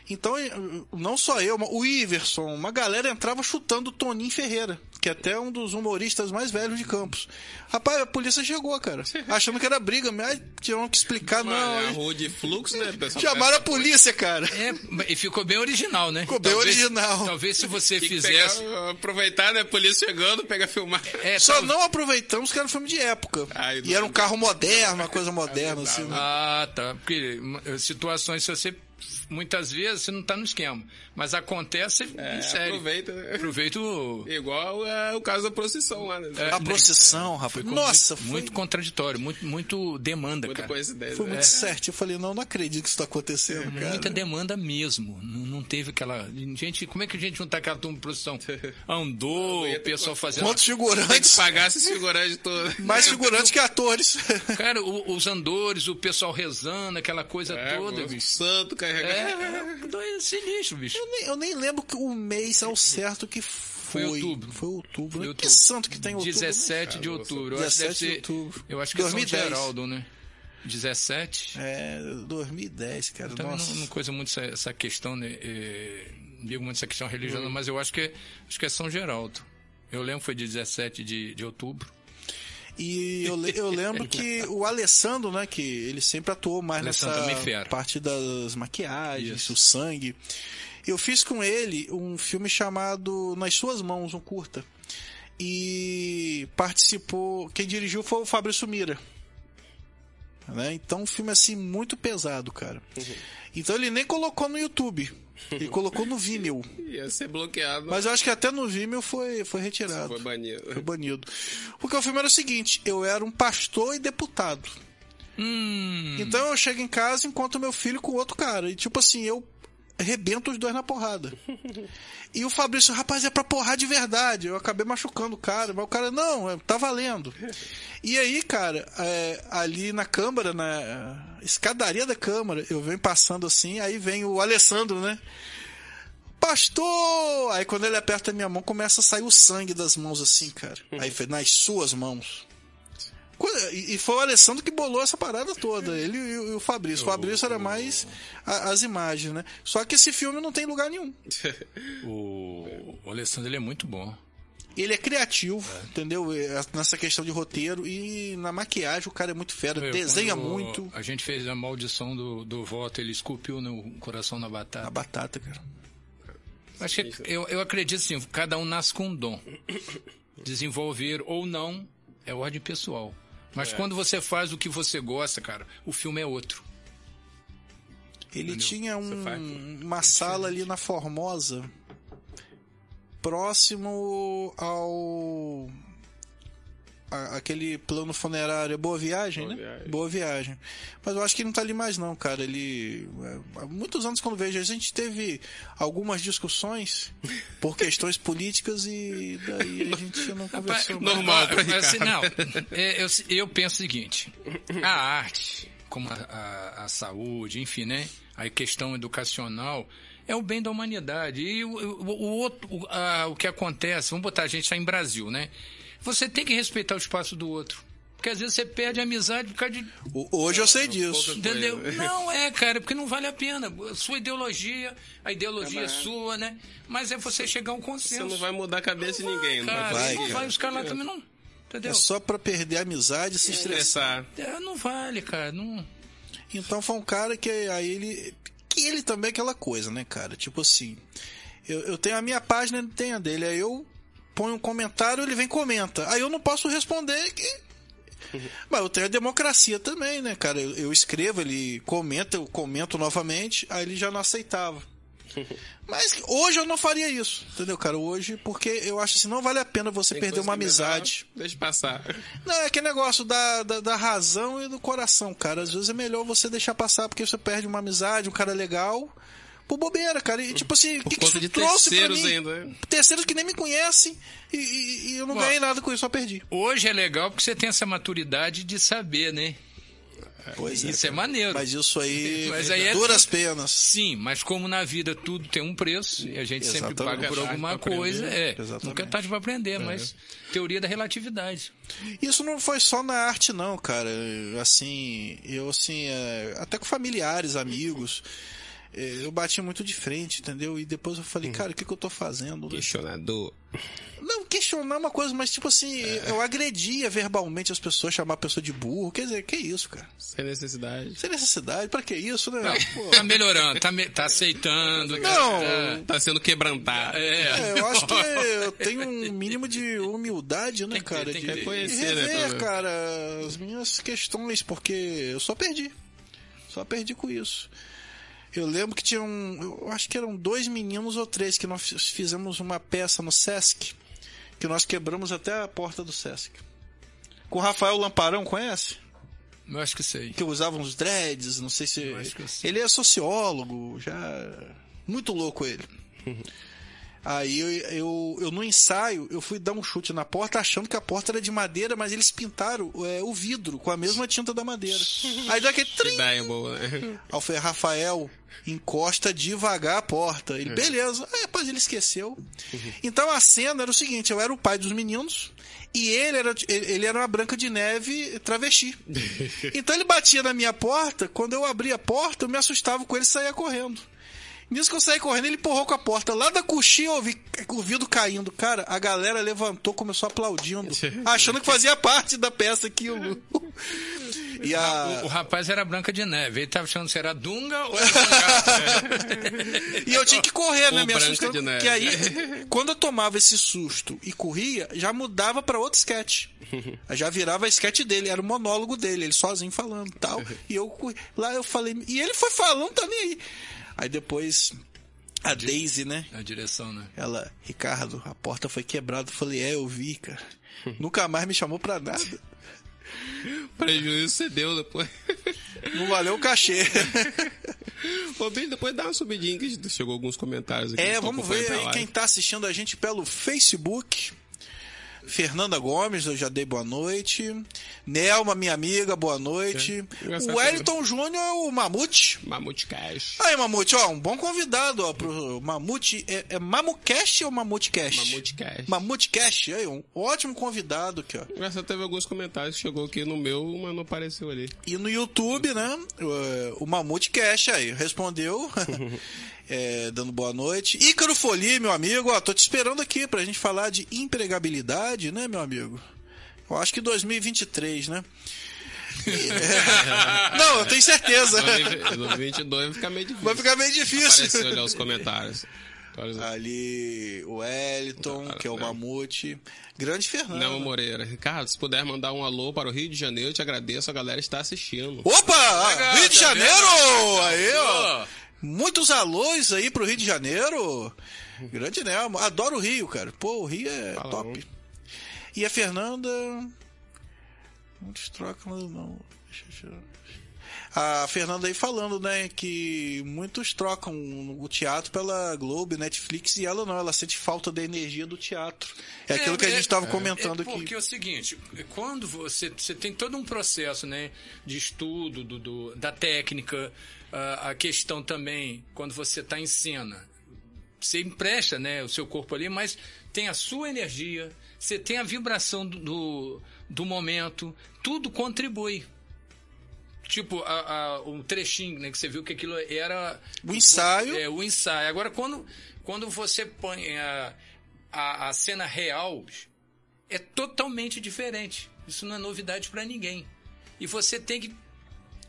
Então, eh, não só eu, mas o Iverson, uma galera entrava chutando o Toninho Ferreira, que é até um dos humoristas mais velhos de Campos. Rapaz, a polícia chegou, cara, achando que era briga, mas tinham que explicar, Mano, não. é a rua de fluxo, né? pessoal? Chamaram a polícia, cara. É, e ficou bem original, né? Ficou bem original. Talvez se você Tem fizesse. pegar, aproveitar, né? Polícia chegando, pega filmar. É, Só não aproveitamos que era um filme de época. Ai, e era um carro moderno, uma coisa moderna, assim. né? Ah, tá. Porque eh, situações, se você. Muitas vezes você não tá no esquema. Mas acontece É, em sério. aproveita? Aproveita o. Igual é o caso da procissão lá, né? É, A procissão, rapaz. Ficou Nossa, muito, foi muito contraditório, muito, muito demanda, Muita cara. coincidência. Foi né? muito certo. Eu falei, não, não acredito que isso tá acontecendo, cara. Muita demanda mesmo. Não, não teve aquela. Gente, como é que a gente não tá aquela turma de produção? Andou, o pessoal fazendo. Quantos Tem que figurantes? pagar esses figurantes todos. Mais figurantes que atores. Cara, o- os andores, o pessoal rezando, aquela coisa É, toda, o santo carregando. É, doido, sinistro, bicho. Eu nem, eu nem lembro que o mês ao certo que foi. outubro. Foi outubro. Foi né? outubro. Que santo que tem outubro? 17 de outubro. Eu acho que 17 deve de outubro. Eu acho que é São 2010. Geraldo, né? 17. É, 2010, cara. Também Nossa. não, não coisa muito essa, essa questão, né? não digo muito essa questão religiosa, Hum. mas eu acho que, é- acho que é São Geraldo. Eu lembro que foi de 17 de, de outubro. E eu, eu lembro que o Alessandro, né, que ele sempre atuou mais Alessandro nessa fera. parte das maquiagens, Isso. o sangue. Eu fiz com ele um filme chamado Nas Suas Mãos, um curta. E participou, quem dirigiu foi o Fabrício Mira. Né? Então um filme assim muito pesado, cara. Então ele nem colocou no YouTube. Ele colocou no Vimeo. Ia ser bloqueado. Mas eu acho que até no Vimeo foi, foi retirado. Foi banido. Foi banido. Porque o filme era o seguinte: eu era um pastor e deputado. Hum. Então eu chego em casa e encontro meu filho com outro cara. E tipo assim, eu rebento os dois na porrada. E o Fabrício, rapaz, é pra porrar de verdade. Eu acabei machucando o cara, mas o cara, não, é, tá valendo. E aí, cara, é, ali na Câmara, na escadaria da Câmara, eu venho passando assim, aí vem o Alessandro, né? Pastor! Aí quando ele aperta a minha mão, começa a sair o sangue das mãos assim, cara. Aí nas suas mãos. E foi o Alessandro que bolou essa parada toda, ele e o Fabrício. O Fabrício era mais as imagens, né? Só que esse filme não tem lugar nenhum. o, o Alessandro ele é muito bom. Ele é criativo, é. entendeu? Nessa questão de roteiro e na maquiagem o cara é muito fera, Eu, desenha muito. A gente fez a maldição do, do voto, ele esculpiu no coração na batata. Na batata, cara. Acho que eu, eu acredito assim, cada um nasce com um dom. Desenvolver ou não é ordem pessoal. Mas é. quando você faz o que você gosta, cara, o filme é outro. Ele Entendeu? tinha um, uma sala ali na Formosa, próximo ao aquele plano funerário Boa Viagem, Boa né? Viagem. Boa Viagem. Mas eu acho que ele não tá ali mais não, cara. Ele é, há muitos anos quando vejo a gente teve algumas discussões por questões políticas e daí a gente não conversou. Normal, mais. Assim, não. É, eu, eu penso o seguinte: a arte, como a, a, a saúde, enfim, né? A questão educacional é o bem da humanidade. E o, o, o, outro, o, a, o que acontece, vamos botar, a gente está em Brasil, né? Você tem que respeitar o espaço do outro. Porque às vezes você perde a amizade por causa de. Hoje eu sei disso. Entendeu? Não é, cara, porque não vale a pena. Sua ideologia, a ideologia é sua, né? Mas é você chegar a um consenso. Você não vai mudar a cabeça não de ninguém, vai, cara, não vai. Não vai, os caras lá também não. Entendeu? É só pra perder a amizade e se estressar. É, não vale, cara. Não... Então foi um cara que aí ele. Que ele também é aquela coisa, né, cara? Tipo assim. Eu, eu tenho a minha página, ele tem a dele. Aí eu põe um comentário, ele vem e comenta. Aí eu não posso responder que. Mas eu tenho a democracia também, né, cara? Eu, eu escrevo, ele comenta, eu comento novamente, aí ele já não aceitava. Mas hoje eu não faria isso, entendeu, cara? Hoje, porque eu acho assim, não vale a pena você Tem perder uma amizade. deixa passar. Não, é aquele negócio da, da, da, razão e do coração, cara. Às vezes é melhor você deixar passar, porque você perde uma amizade, um cara legal, por bobeira, cara. E tipo assim, por que, que isso de trouxe terceiros pra mim? ainda. Né? Terceiros que nem me conhecem e, e, e eu não Bom, ganhei nada com isso, só perdi. Hoje é legal porque você tem essa maturidade de saber, né? Pois é, isso é, é maneiro. Mas isso aí, mas aí é duras penas. Sim, mas como na vida tudo tem um preço e a gente Exatamente. sempre paga por alguma coisa, é. Exatamente. Nunca é tarde para aprender, é. mas teoria da relatividade. Isso não foi só na arte não, cara. Assim, eu assim, é, até com familiares, amigos, é, eu bati muito de frente, entendeu? E depois eu falei, uhum. cara, o que, que eu tô fazendo? Questionador. Não, questionar é uma coisa, mas tipo assim, é. eu agredia verbalmente as pessoas, chamar a pessoa de burro. Quer dizer, que isso, cara? Sem necessidade. Sem necessidade, pra que isso, né? Tá, tá melhorando, tá, me, tá aceitando. Não. Tá, tá sendo quebrantado. É. é. eu acho que eu tenho um mínimo de humildade, né, tem cara? Tem de que conhecer, né, rever, né, cara, as minhas questões, porque eu só perdi. Só perdi com isso. Eu lembro que tinha um. Eu acho que eram dois meninos ou três que nós fizemos uma peça no Sesc. Que nós quebramos até a porta do Sesc. Com o Rafael Lamparão, conhece? Eu acho que sei. Que usava uns dreads, não sei se. Ele é sociólogo, já. Muito louco ele. Aí eu, eu, eu, no ensaio, eu fui dar um chute na porta achando que a porta era de madeira, mas eles pintaram é, o vidro com a mesma tinta da madeira. Aí dá aquele trim. Aí foi Rafael, encosta devagar a porta. Ele, beleza. Aí, rapaz, ele esqueceu. Então a cena era o seguinte: eu era o pai dos meninos. E ele era, ele era uma branca de neve travesti. Então ele batia na minha porta, quando eu abria a porta, eu me assustava com ele e saía correndo. Nisso que eu saí correndo, ele empurrou com a porta. Lá da coxinha eu ouvi o vidro caindo. Cara, a galera levantou, começou aplaudindo, achando que fazia parte da peça aquilo. E a... o, o, rapaz era Branca de Neve. Ele tava achando se era Dunga ou era E eu tinha que correr, né? Me assustando. Que aí, quando eu tomava esse susto e corria, já mudava para outro sketch. Já virava a sketch dele, era o monólogo dele, ele sozinho falando tal. E eu lá eu falei. E ele foi falando também aí. Aí depois a Daisy, né? A direção, né? Ela, Ricardo, a porta foi quebrada. Eu falei, é, eu vi, cara. Nunca mais me chamou pra nada. Prejuízo você deu depois. Não valeu o cachê. Ô, Billy, depois dá uma subidinha que chegou alguns comentários aqui. É, vamos ver aí quem tá assistindo a gente pelo Facebook. Fernanda Gomes, eu já dei boa noite. Nelma, minha amiga, boa noite. É. O Wellington Júnior, o Mamute. Mamute Cash. Aí, Mamute, ó, um bom convidado, ó, pro Mamute. É, é Mamucast ou Mamute Cash? Mamute Cash. Mamute Cash, aí, um ótimo convidado aqui, ó. Essa teve alguns comentários que chegou aqui no meu, mas não apareceu ali. E no YouTube, né, o, o Mamute Cash aí, respondeu. é, dando boa noite. Ícaro Folie, meu amigo, ó, tô te esperando aqui pra gente falar de empregabilidade, né, meu amigo? Eu acho que 2023, né? É... Não, eu tenho certeza. 2022 vai ficar meio difícil. Vai ficar meio difícil. Apareceu olhar os comentários. Ali o Wellington, que é o Mamute. Grande Fernando. Não, Moreira. Ricardo, se puder mandar um alô para o Rio de Janeiro, eu te agradeço. A galera está assistindo. Opa! Legal, Rio de tá Janeiro! Vendo? Aí, ó. Muitos alôs aí pro Rio de Janeiro. Grande né? Adoro o Rio, cara. Pô, o Rio é Fala top. Um. E a Fernanda. Muitos trocam, não. Deixa eu a Fernanda aí falando, né, que muitos trocam o teatro pela Globo, Netflix, e ela não, ela sente falta da energia do teatro. É, é aquilo que a gente estava é, comentando é porque aqui. Porque é o seguinte, quando você, você tem todo um processo, né, de estudo do, do da técnica, a questão também, quando você está em cena, você empresta né, o seu corpo ali, mas tem a sua energia, você tem a vibração do, do, do momento, tudo contribui. Tipo, a, a, um trechinho né, que você viu que aquilo era. O ensaio. É, o ensaio. Agora, quando, quando você põe a, a, a cena real, é totalmente diferente. Isso não é novidade para ninguém. E você tem que.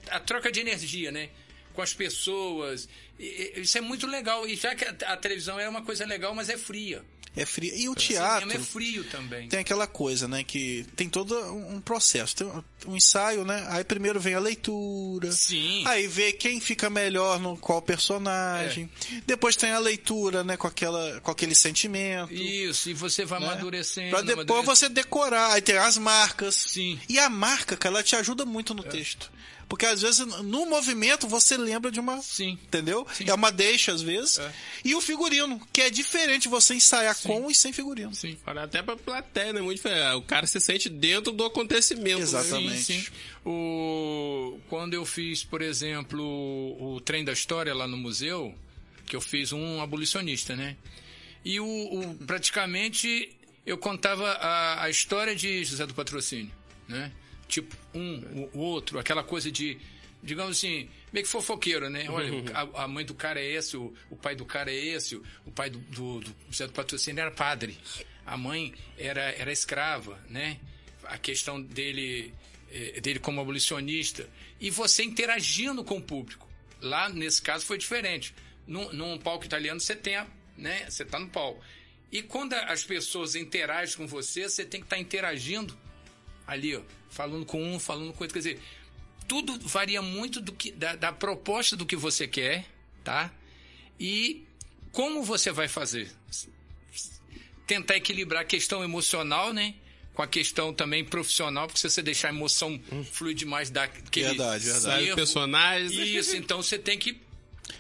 A troca de energia, né? Com as pessoas. Isso é muito legal. E já que a, televisão é uma coisa legal, mas é fria. É fria. E o teatro. é frio também. Tem aquela coisa, né? Que tem todo um processo. Tem um ensaio, né? Aí primeiro vem a leitura. Sim. Aí vê quem fica melhor no qual personagem. É. Depois tem a leitura, né? Com, aquela, com aquele sentimento. Isso, e você vai né? amadurecendo. Pra depois amadurecendo. você decorar. Aí tem as marcas. Sim. E a marca, cara, ela te ajuda muito no é. texto. Porque às vezes no movimento você lembra de uma. Sim. Entendeu? Sim. É uma deixa às vezes. É. E o figurino, que é diferente você ensaiar Sim. com e sem figurino. Sim. Até pra plateia, né? Muito diferente. O cara se sente dentro do acontecimento. Né? Exatamente. Sim, sim. O... Quando eu fiz, por exemplo, o trem da história lá no museu, que eu fiz um abolicionista, né? E o, o praticamente eu contava a, a história de José do Patrocínio, né? Tipo um, o outro, aquela coisa de, digamos assim, meio que fofoqueiro, né? Olha, uhum. a, a, mãe do cara é esse, o, o, pai do cara é esse, o, pai do, do, do Zé do Patrocínio era padre, a mãe era, era escrava, né? A questão dele, eh, dele como abolicionista. E você interagindo com o público. Lá, nesse caso, foi diferente. Num, num palco italiano, você tem a, né? Você está no palco. E quando as pessoas interagem com você, você tem que estar tá interagindo ali, ó, falando com um, falando com outro. Quer dizer, tudo varia muito do que, da, da proposta do que você quer, tá? E como você vai fazer. Tentar equilibrar a questão emocional, né? Com a questão também profissional, porque se você deixar a emoção fluir demais, dá aquele verdade, verdade. Erro. personagens. Isso, então você tem que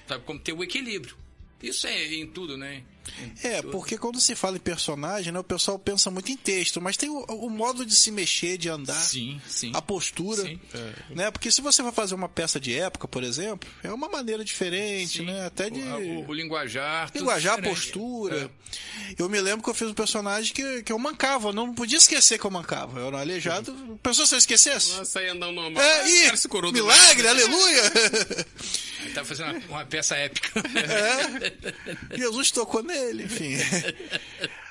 sabe, como ter o equilíbrio. Isso é em tudo, né? É, porque quando se fala em personagem, né, o pessoal pensa muito em texto, mas tem o, o modo de se mexer, de andar, sim, sim. a postura, sim. né? Porque se você vai fazer uma peça de época, por exemplo, é uma maneira diferente, né? Até de o, o, linguajar, linguajar, postura. É. Eu me lembro que eu fiz um personagem que, que eu mancava, eu não podia esquecer que eu mancava. Eu era um aleijado. Uhum. Pensou se eu esquecesse? Nossa, aí andando normal. É, e, milagre, aleluia. Tá fazendo uma, uma peça épica. É. Jesus tocou nele, enfim.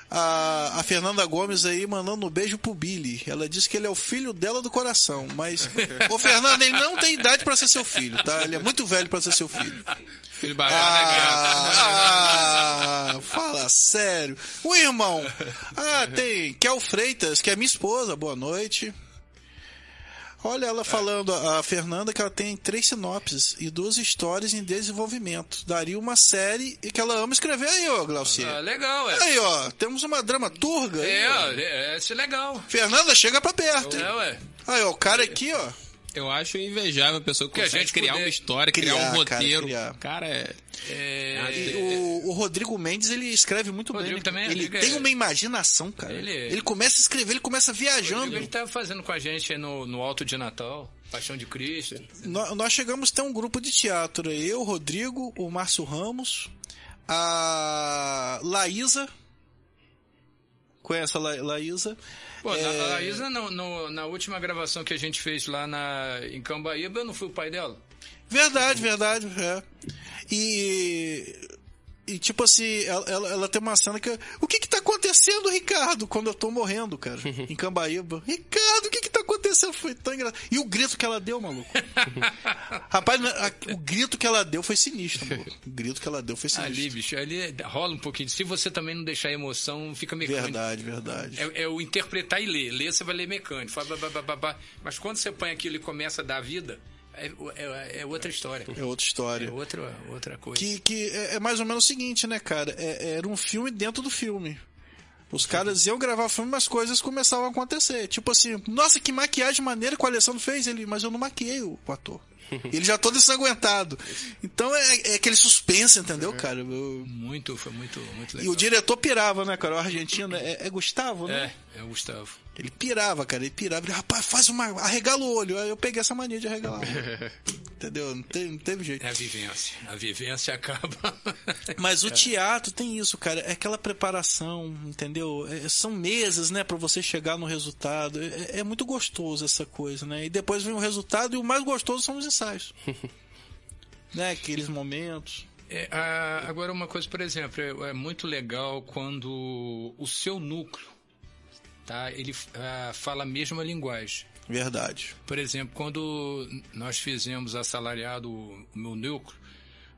A, a, Fernanda Gomes aí mandando um beijo pro Billy. Ela disse que ele é o filho dela do coração. Mas, ô Fernanda, ele não tem idade para ser seu filho, tá? Ele é muito velho para ser seu filho. Filho barato, ah, ah, fala sério. O irmão. Ah, tem Kel Freitas, que é minha esposa. Boa noite. Olha ela falando, a Fernanda, que ela tem três sinopses e duas histórias em desenvolvimento. Daria uma série e que ela ama escrever aí, ó, Glaucia. Ah, legal, é. Aí, ó, temos uma dramaturga. É, aí, é, é, é legal. Fernanda, chega pra perto. É, ué. Aí, ó, o cara aqui, ó. Eu acho invejável a pessoa que, que consegue a gente criar uma história, criar, criar um roteiro. Cara, cara é. é... O, o, Rodrigo Mendes, ele escreve muito Rodrigo bem. Também, ele tem é... uma imaginação, cara. Ele... ele começa a escrever, ele começa viajando. Rodrigo, ele tá fazendo com a gente no, no Alto de Natal. Paixão de Cristo. Nós, nós chegamos a ter um grupo de teatro. Eu, Rodrigo, o Márcio Ramos, a Laísa. Conhece a La, Laísa? Pô, é... a Laísa, no, no, na última gravação que a gente fez lá na, em Cambaíba, eu não fui o pai dela. Verdade, verdade. É. E e tipo assim, ela, ela, ela, tem uma cena que. O que que tá acontecendo, Ricardo? Quando eu tô morrendo, cara, em Cambaíba. Ricardo, o que que tá acontecendo? Foi tão engraçado. E o grito que ela deu, maluco. Rapaz, a, o grito que ela deu foi sinistro, maluco. O grito que ela deu foi sinistro. Ali, bicho, ali rola um pouquinho. Se você também não deixar a emoção, fica mecânico. Verdade, verdade. É, é o interpretar e ler. Ler você vai ler mecânico. Mas quando você põe aquilo e começa a dar vida é, é, é, outra história. É outra história. É outra, outra coisa. Que, que é, é mais ou menos o seguinte, né, cara? É, era um filme dentro do filme. Os caras iam gravar filme, mas coisas começavam a acontecer. Tipo assim, nossa, que maquiagem maneira que o Alessandro fez. Ele, mas eu não maquiei o, o ator. Ele já todo ensanguentado. Então é, é aquele suspense, entendeu, é. cara? Eu... Muito, foi muito, muito legal. E o diretor pirava, né, cara? O argentino é, é Gustavo, né? É, é o Gustavo. Ele pirava, cara. Ele pirava. Ele, rapaz, faz uma. Arregala o olho. Aí eu peguei essa mania de arregalar. Entendeu? Não teve, não teve jeito. É a vivência. A vivência acaba. Mas o teatro tem isso, cara. É aquela preparação, entendeu? É, são meses, né, para você chegar no resultado. É, é, muito gostoso essa coisa, né? E depois vem o resultado e o mais gostoso são os ensaios. né? Aqueles momentos. É, a, agora, uma coisa, por exemplo, é, é muito legal quando o seu núcleo tá? Ele uh, fala a mesma linguagem. Verdade. Por exemplo, quando nós fizemos assalariado o meu núcleo,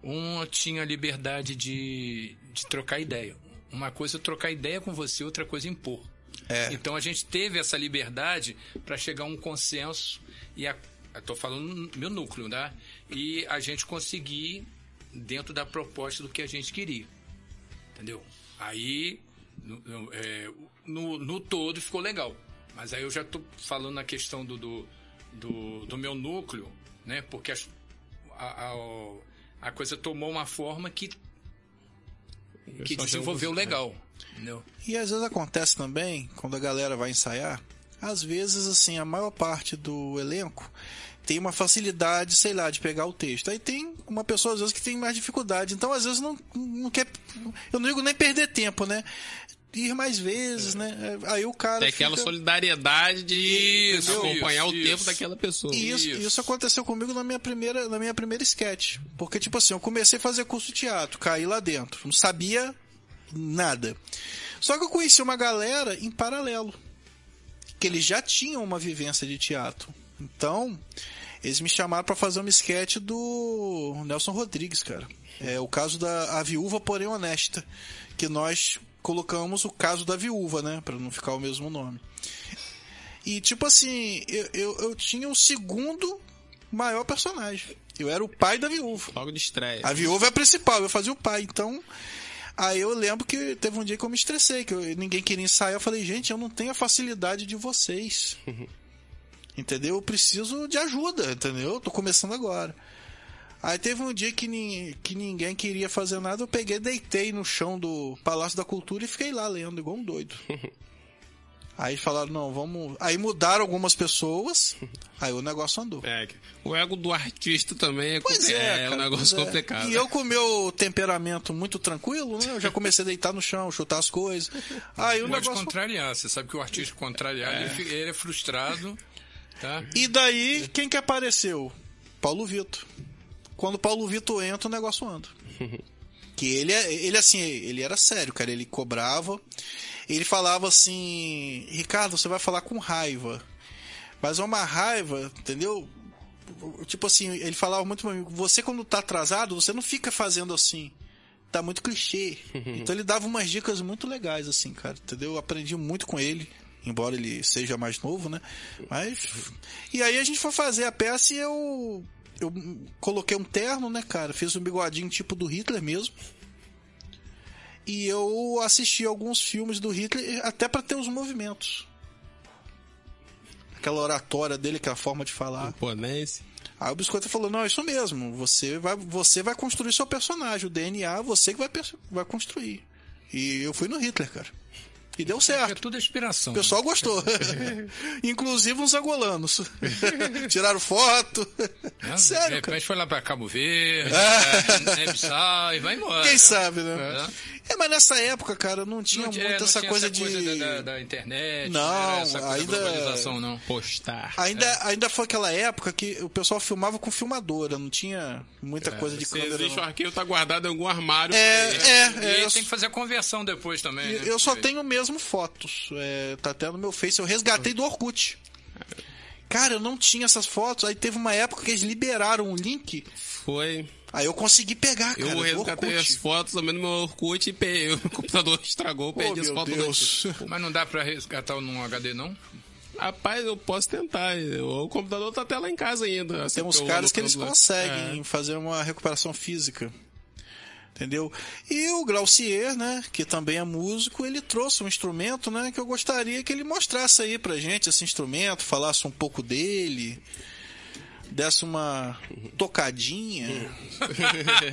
um tinha liberdade de, de trocar ideia. Uma coisa é trocar ideia com você, outra coisa é impor. É. Então a gente teve essa liberdade para chegar a um consenso e estou falando meu núcleo, né? E a gente conseguir dentro da proposta do que a gente queria, entendeu? Aí no, é, no, no, todo ficou legal. Mas aí eu já estou falando na questão do, do, do, do, meu núcleo, né? Porque a, a, a coisa tomou uma forma que, que desenvolveu legal. Entendeu? E às vezes acontece também, quando a galera vai ensaiar, às vezes, assim, a maior parte do elenco tem uma facilidade, sei lá, de pegar o texto. Aí tem uma pessoa, às vezes, que tem mais dificuldade. Então, às vezes, não, não quer. Eu não digo nem perder tempo, né? ir mais vezes, né? Aí o cara. Tem aquela solidariedade de isso, acompanhar isso, o tempo daquela pessoa. Isso, isso, isso aconteceu comigo na minha primeira, na minha primeira sketch. Porque, tipo assim, eu comecei a fazer curso de teatro, caí lá dentro. Não sabia nada. Só que eu conheci uma galera em paralelo. Que eles já tinham uma vivência de teatro. Então, eles me chamaram para fazer uma sketch do Nelson Rodrigues, cara. É o caso da a viúva, porém honesta. Que nós colocamos o caso da viúva, né? Pra não ficar o mesmo nome. E, tipo assim, eu, eu, eu tinha o segundo maior personagem. Eu era o pai da viúva. Logo de estreia. A viúva é a principal, eu fazia o pai. Então, aí eu lembro que teve um dia que eu me estressei, que eu, ninguém queria ensaiar. Eu falei, gente, eu não tenho a facilidade de vocês. entendeu? Eu preciso de ajuda, entendeu? Eu tô começando agora. Aí teve um dia que, ni, que ninguém queria fazer nada, eu peguei, deitei no chão do Palácio da Cultura e fiquei lá lendo, igual um doido. Aí falaram, não, vamos. Aí mudaram algumas pessoas, aí o negócio andou. É, o ego do artista também é, pois é, é, cara, é um negócio é. complicado. E eu com o meu temperamento muito tranquilo, né? Eu já comecei a deitar no chão, chutar as coisas. Aí o Pode negócio... contrariar, você sabe que o artista contrariado, é. Ele, ele é frustrado. Tá? E daí, quem que apareceu? Paulo Vitor quando Paulo Vitor entra, o negócio anda. que ele, é, ele assim, ele era sério, cara. Ele cobrava. Ele falava assim: Ricardo, você vai falar com raiva. Mas é uma raiva, entendeu? Tipo assim, ele falava muito pra mim: você quando tá atrasado, você não fica fazendo assim. Tá muito clichê. então ele dava umas dicas muito legais, assim, cara. Entendeu? Eu aprendi muito com ele embora ele seja mais novo, né? Mas. E aí a gente foi fazer a peça e eu eu coloquei um terno, né, cara? Fiz um bigodinho tipo do Hitler mesmo. E eu assisti alguns filmes do Hitler até para ter os movimentos. aquela oratória dele, aquela forma de falar. Imponência. Aí o Biscoito falou: Não, é isso mesmo. Você vai, você vai construir seu personagem. O DNA, você que vai, vai construir. E eu fui no Hitler, cara. E deu certo. É tudo inspiração. O pessoal né? gostou. Inclusive uns angolanos. Tiraram foto. É, Sério. De repente cara. foi lá para Cabo Verde, é. é, e vai embora. Quem sabe, né? É. é. mas nessa época, cara, não tinha não, muito é, não essa tinha coisa essa de. Coisa da, da, da, internet. Não, né? ainda. não. Postar. Ainda, é. ainda foi aquela época que o pessoal filmava com filmadora, não tinha muita coisa de câmera. Existe o arquivo tá guardado em algum armário. É, é, é. E tem que fazer a conversão depois também. Né? Eu só tenho mesmo fotos. É, tá até no meu Face. Eu resgatei do Orkut. Cara, eu não tinha essas fotos. Aí teve uma época que eles liberaram o link. Foi. Aí eu consegui pegar, cara. Eu resgatei as fotos também no meu Orkut e o computador estragou, perdi oh, as fotos. Deus. Mas não dá pra resgatar num HD, não? Rapaz, eu posso tentar. O computador tá até lá em casa ainda. Tem uns caras que eles conseguem é. fazer uma recuperação física entendeu? E o Glaucier, né, que também é músico, ele trouxe um instrumento, né, que eu gostaria que ele mostrasse aí pra gente esse instrumento, falasse um pouco dele, desse uma tocadinha.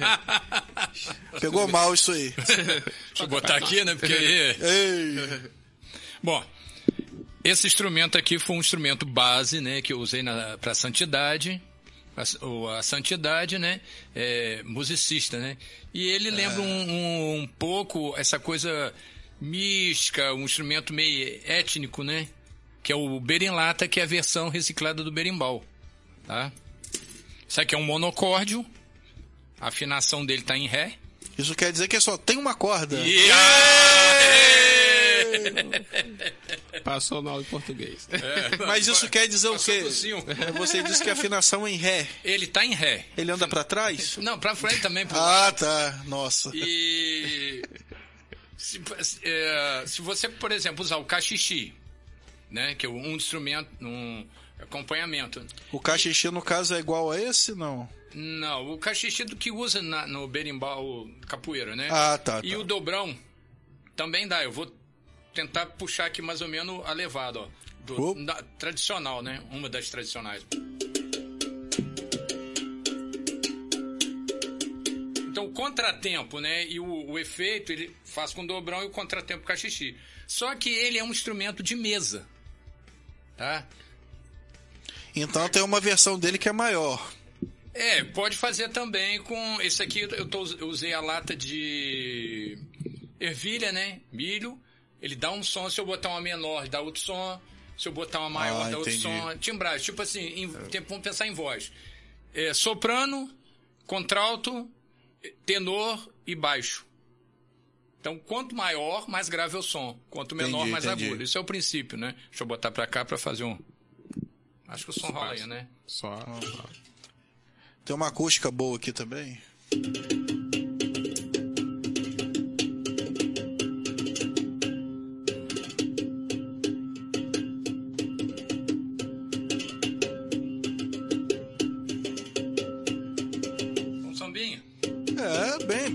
Pegou mal isso aí. Deixa eu botar aqui, né, porque aí... Bom, esse instrumento aqui foi um instrumento base, né, que eu usei para santidade, a, a santidade, né? É, musicista, né? E ele lembra um, um, um, pouco essa coisa mística, um instrumento meio étnico, né? Que é o berimbau, que é a versão reciclada do berimbau, tá? Isso aqui é um monocórdio, a afinação dele está em ré. Isso quer dizer que só tem uma corda. Yeah! Passou aula de português. É, Mas isso quer dizer o quê? É, você disse que a afinação é em Ré. Ele tá em Ré. Ele anda para trás? Não, para frente também. ah, lado. tá. Nossa. E. Se, é, se, você, por exemplo, usar o cachixi, né, que é um instrumento, um acompanhamento. O cachixi, no caso, é igual a esse, não? Não, o cachixi do que usa na, no berimbau capoeira, né? Ah, tá. E tá. o dobrão também dá. Eu vou tentar puxar aqui mais ou menos a levada, ó. Do, da, tradicional, né? Uma das tradicionais. Então, o contratempo, né? E o, o, efeito, ele faz com dobrão e o contratempo com cachixi. Só que ele é um instrumento de mesa. Tá? Então tem uma versão dele que é maior. É, pode fazer também com. Esse aqui eu, tô, eu usei a lata de ervilha, né? Milho. Ele dá um som, se eu botar uma menor, dá outro som. Se eu botar uma maior, ah, dá outro som. Timbragem, tipo assim, em, vamos pensar em voz. É, soprano, contralto, tenor e baixo. Então, quanto maior, mais grave é o som. Quanto menor, entendi, mais entendi. agudo. Isso é o princípio, né? Deixa eu botar pra cá pra fazer um. Acho que o som rola aí, né? Só. Tem uma acústica boa aqui também.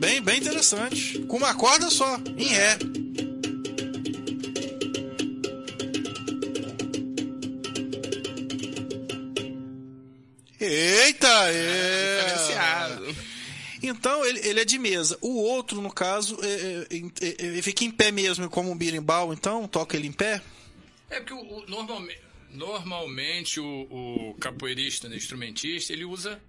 Bem, bem interessante. Com uma corda só, em ré. Eita! É. Então ele, ele é de mesa. O outro, no caso, é, é, é, ele fica em pé mesmo, como um birimbau, então toca ele em pé? É porque o, o, normalmente, normalmente o, o capoeirista, né, instrumentista, ele usa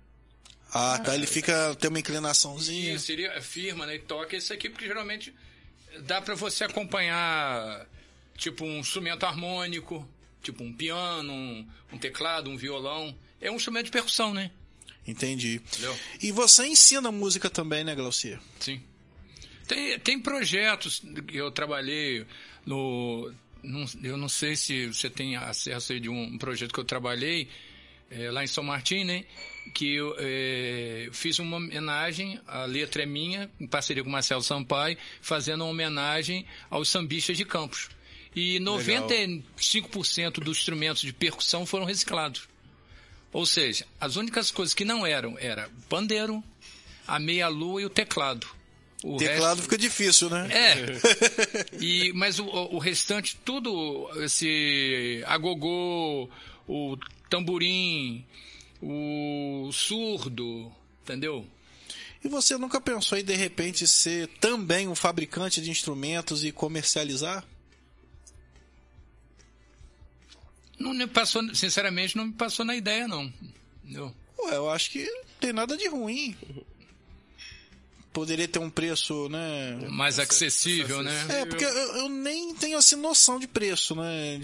ah, tá. Ele fica. tem uma inclinaçãozinha. Isso, seria firma, né? E toca esse aqui, porque geralmente dá para você acompanhar, tipo, um instrumento harmônico, tipo um piano, um, um, teclado, um violão. É um instrumento de percussão, né? Entendi. Entendeu? E você ensina música também, né, Glaucia? Sim. Tem, tem projetos que eu trabalhei no. Eu não sei se você tem acesso aí de um projeto que eu trabalhei é, lá em São Martin, né? Que eu é, fiz uma homenagem, a letra é minha, em parceria com o Marcelo Sampaio, fazendo uma homenagem aos sambistas de Campos. E 95% dos instrumentos de percussão foram reciclados. Ou seja, as únicas coisas que não eram era pandeiro, a meia-lua e o teclado. O teclado resto... fica difícil, né? É. E, mas o, o restante, tudo, esse agogô, o tamborim, o surdo, entendeu? E você nunca pensou em de repente ser também um fabricante de instrumentos e comercializar? Não me passou, sinceramente, não me passou na ideia, não. Entendeu? Ué, eu acho que não tem nada de ruim. Poderia ter um preço, né? Mais acessível, né? É, porque eu, eu, nem tenho assim noção de preço, né?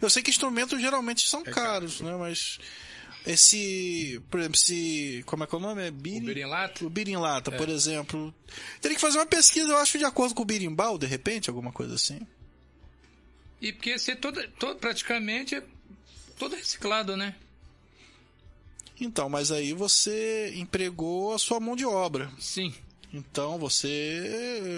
Eu sei que instrumentos geralmente são caros, né? Mas esse, por exemplo, esse, como é que é o nome? É birim, o birinlata? O birinlata, é. por exemplo. Teria que fazer uma pesquisa, eu acho, de acordo com o birimbau, de repente, alguma coisa assim. E porque ser todo, todo praticamente é todo reciclado, né? Então, mas aí você empregou a sua mão de obra. Sim. Então você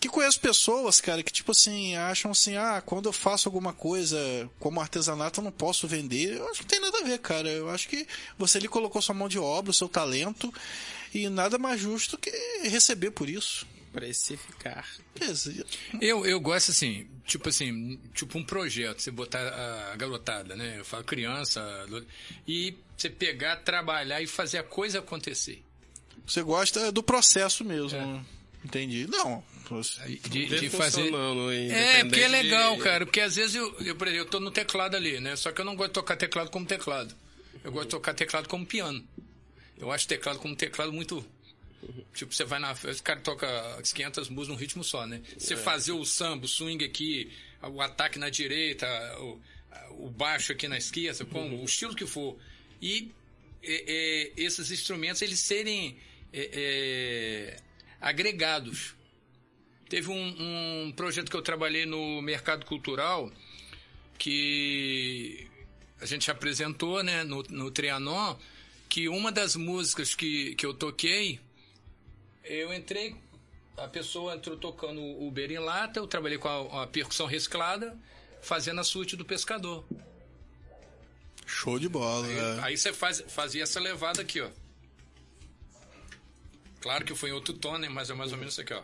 que conheço pessoas, cara, que tipo assim, acham assim, ah, quando eu faço alguma coisa como artesanato eu não posso vender. Eu acho que não tem nada a ver, cara. Eu acho que você lhe colocou sua mão de obra, o seu talento, e nada mais justo que receber por isso. Precificar. Eu, eu gosto assim, tipo assim, tipo um projeto, você botar a garotada, né? Eu falo criança, e você pegar, trabalhar e fazer a coisa acontecer. Você gosta do processo mesmo. É. Entendi. Não, de, de fazer. É, porque é legal, de... cara. Porque às vezes eu, eu, eu tô no teclado ali, né? Só que eu não gosto de tocar teclado como teclado. Eu gosto de tocar teclado como piano. Eu acho teclado como teclado muito. Tipo, você vai na. Esse cara toca 500 músicas num ritmo só, né? Você é. fazer o samba, o swing aqui, o ataque na direita, o, o baixo aqui na esquerda, uhum. o estilo que for. E é, é, esses instrumentos, eles serem é, é, agregados Teve um, um projeto que eu trabalhei no mercado cultural que a gente apresentou né, no, no Trianon, que uma das músicas que, que eu toquei, eu entrei, a pessoa entrou tocando o Uber em lata, eu trabalhei com a, a percussão reciclada, fazendo a suíte do pescador. Show de bola, Aí, né? aí você faz, fazia essa levada aqui, ó. Claro que foi em outro tom, né? Mas é mais ou menos isso aqui, ó.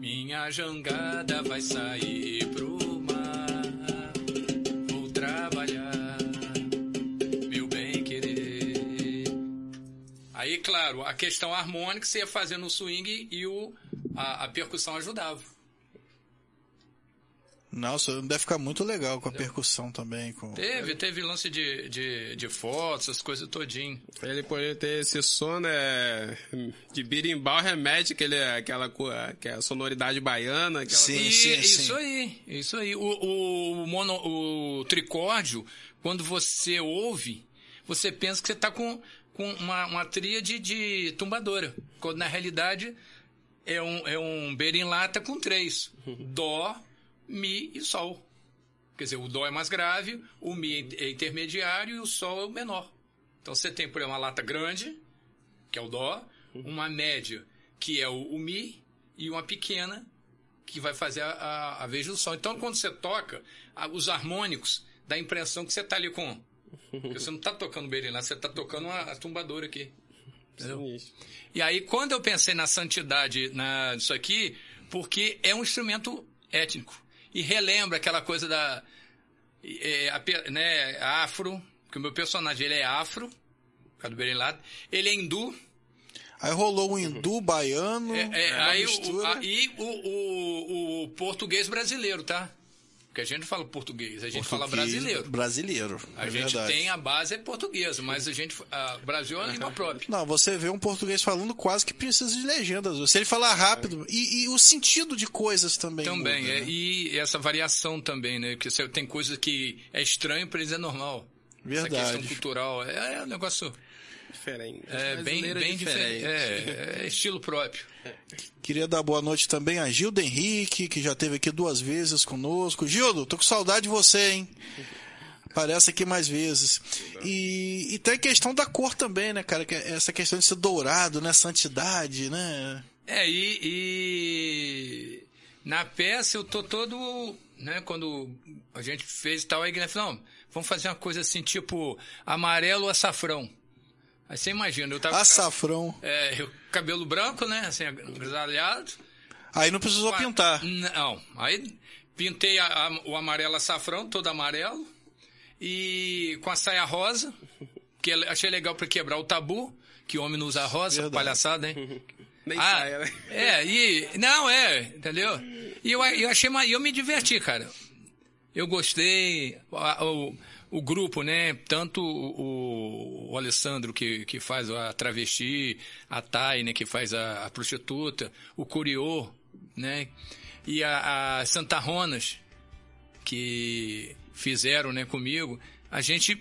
Minha jangada vai sair pro mar. Vou trabalhar, meu bem querer. Aí, claro, a questão harmônica você ia fazendo o swing e o, a, a percussão ajudava. Nossa, deve ficar muito legal com a percussão também. Com... Teve, teve lance de, de, de fotos, essas coisas todinho. Ele poderia ter esse som, né? De birimbau remédio, aquele, aquela, aquela sonoridade baiana. Aquela sim, coisa... sim, Isso sim. aí, isso aí. O, o, mono, o tricórdio, quando você ouve, você pensa que você está com, com uma, uma tríade de tumbadora. Quando na realidade é um, é um berinlata com três. Dó, Mi e Sol. Quer dizer, o Dó é mais grave, o Mi é intermediário e o Sol é o menor. Então você tem, por exemplo, uma lata grande, que é o Dó, uma média, que é o, o Mi, e uma pequena, que vai fazer a, a, a vez do Sol. Então, quando você toca, a, os harmônicos, dá a impressão que você está ali com. Porque você não está tocando beriná, você está tocando uma, a tumbadora aqui. E aí, quando eu pensei na santidade na, nisso aqui, porque é um instrumento étnico e relembra aquela coisa da. É, a, né, afro, que o meu personagem ele é afro, por do ele é hindu. Aí rolou um hindu baiano. É, é, aí o, a, e o, o, o português brasileiro, tá? Porque a gente fala português, a gente português, fala brasileiro. Brasileiro. A é gente verdade. tem a base é portuguesa, mas a gente. A Brasil é a língua própria. Não, você vê um português falando quase que precisa de legendas. Se ele falar rápido. E, e o sentido de coisas também. Também, muda, é, né? e essa variação também, né? Porque você tem coisas que é estranho para eles é normal. Verdade. Essa questão cultural. É, é um negócio diferente. É bem, bem diferente. É, é, estilo próprio. Queria dar boa noite também a Gildo Henrique, que já esteve aqui duas vezes conosco. Gildo, tô com saudade de você, hein? Aparece aqui mais vezes. E, e tem a questão da cor também, né, cara? É essa questão de ser dourado, né? Santidade, né? É, e, e na peça eu tô todo, né, quando a gente fez tal, a igreja falou, não, vamos fazer uma coisa assim, tipo amarelo açafrão. Aí você imagina, eu tava. Açafrão. É, eu, cabelo branco, né? Assim, grisalhado. Aí não precisou pintar. Não. Aí pintei a, a, o amarelo açafrão, todo amarelo. E com a saia rosa, que eu achei legal para quebrar o tabu, que homem não usa rosa, Verdade. palhaçada, hein? Nem Ah, saia, né? é, e. Não, é, entendeu? E eu, eu achei. Eu me diverti, cara. Eu gostei. O, o grupo, né? Tanto o, o Alessandro, que, que faz a travesti, a Thay, né? Que faz a, a prostituta, o Curiô, né? E a, a Santa Ronas, que fizeram, né, comigo. A gente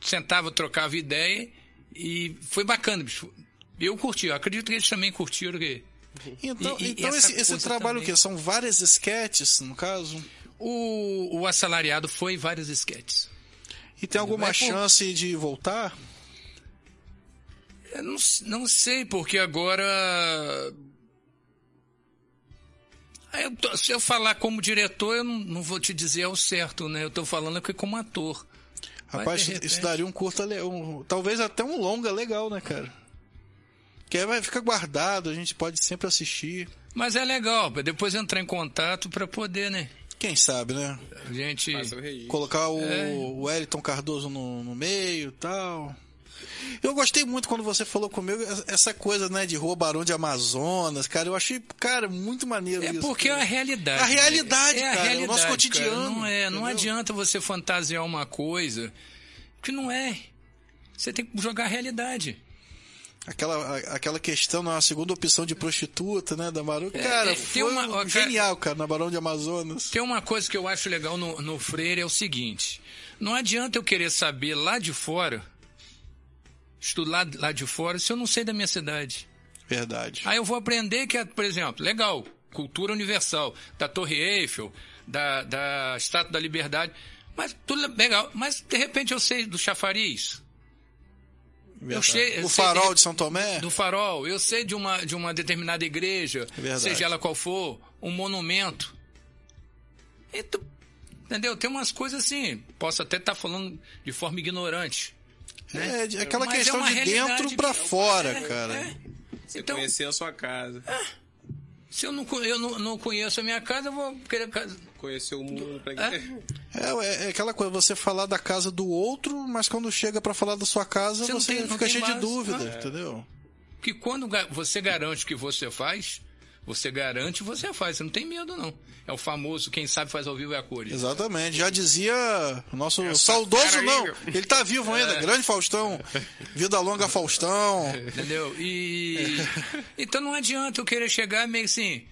sentava, trocava ideia e foi bacana, bicho. Eu curti, eu acredito que eles também curtiram. Que... Então, E- e então essa esse, esse trabalho o também. quê? São várias sketches, no caso? O, o assalariado foi vários esquetes. E tem alguma por- chance de voltar? Eu não, não sei, porque agora. Ah, eu se eu falar como diretor, eu não, não vou te dizer ao certo, né? Eu tô falando aqui como ator. Rapaz, isso daria um curta, le- um, talvez até um longa legal, né, cara? Que aí vai ficar guardado, a gente pode sempre assistir. Mas é legal, depois entrar em contato pra poder, né? Quem sabe, né? A gente. Colocar o, É. o Wellington Cardoso no, no meio e tal. Eu gostei muito quando você falou comigo essa coisa, né, de Rua Barão de Amazonas, cara. Eu achei, cara, muito maneiro É isso. porque é a cara. realidade. A realidade, é a cara, é o realidade, nosso cara. cotidiano, Não é, não adianta você fantasiar uma coisa que não é. Você tem que jogar a realidade. Aquela, aquela questão na segunda opção de prostituta, né, da Maru. Cara, é, tem foi uma- ó, genial, cara, na Barão de Amazonas. Tem uma coisa que eu acho legal no, no Freire é o seguinte: não adianta eu querer saber lá de fora, estudar lá de fora, se eu não sei da minha cidade. Verdade. Aí eu vou aprender que, é, por exemplo, legal, cultura universal, da Torre Eiffel, da, da Estátua da Liberdade, mas tudo legal. Mas de repente eu sei do chafariz, verdade. sei- eu o farol de- de São Tomé? do farol, eu sei de uma, de uma determinada igreja, É Verdade. seja ela qual for, um monumento. Então, entendeu? Tem umas coisas assim, posso até estar falando de forma ignorante. né? É, aquela Mas é questão uma de dentro pra que- fora, é, cara. é. Você Então, conhecer a sua casa. se eu, não, eu não, não conheço a minha casa, eu vou querer Conhecer o mundo. Pra... É? É, é aquela coisa, você falar da casa do outro, mas quando chega pra falar da sua casa, Você você, tem- fica cheio de base. dúvida, Ah. entendeu? Que quando você garante o que você faz, você garante, você faz. Você não tem medo, não. É o famoso, quem sabe faz ao vivo é a cores. Exatamente. Já dizia o nosso Essa saudoso, aí, não. Ele tá vivo ainda, É. grande Faustão. Vida longa, Faustão. Entendeu? E. Então não adianta eu querer chegar meio assim,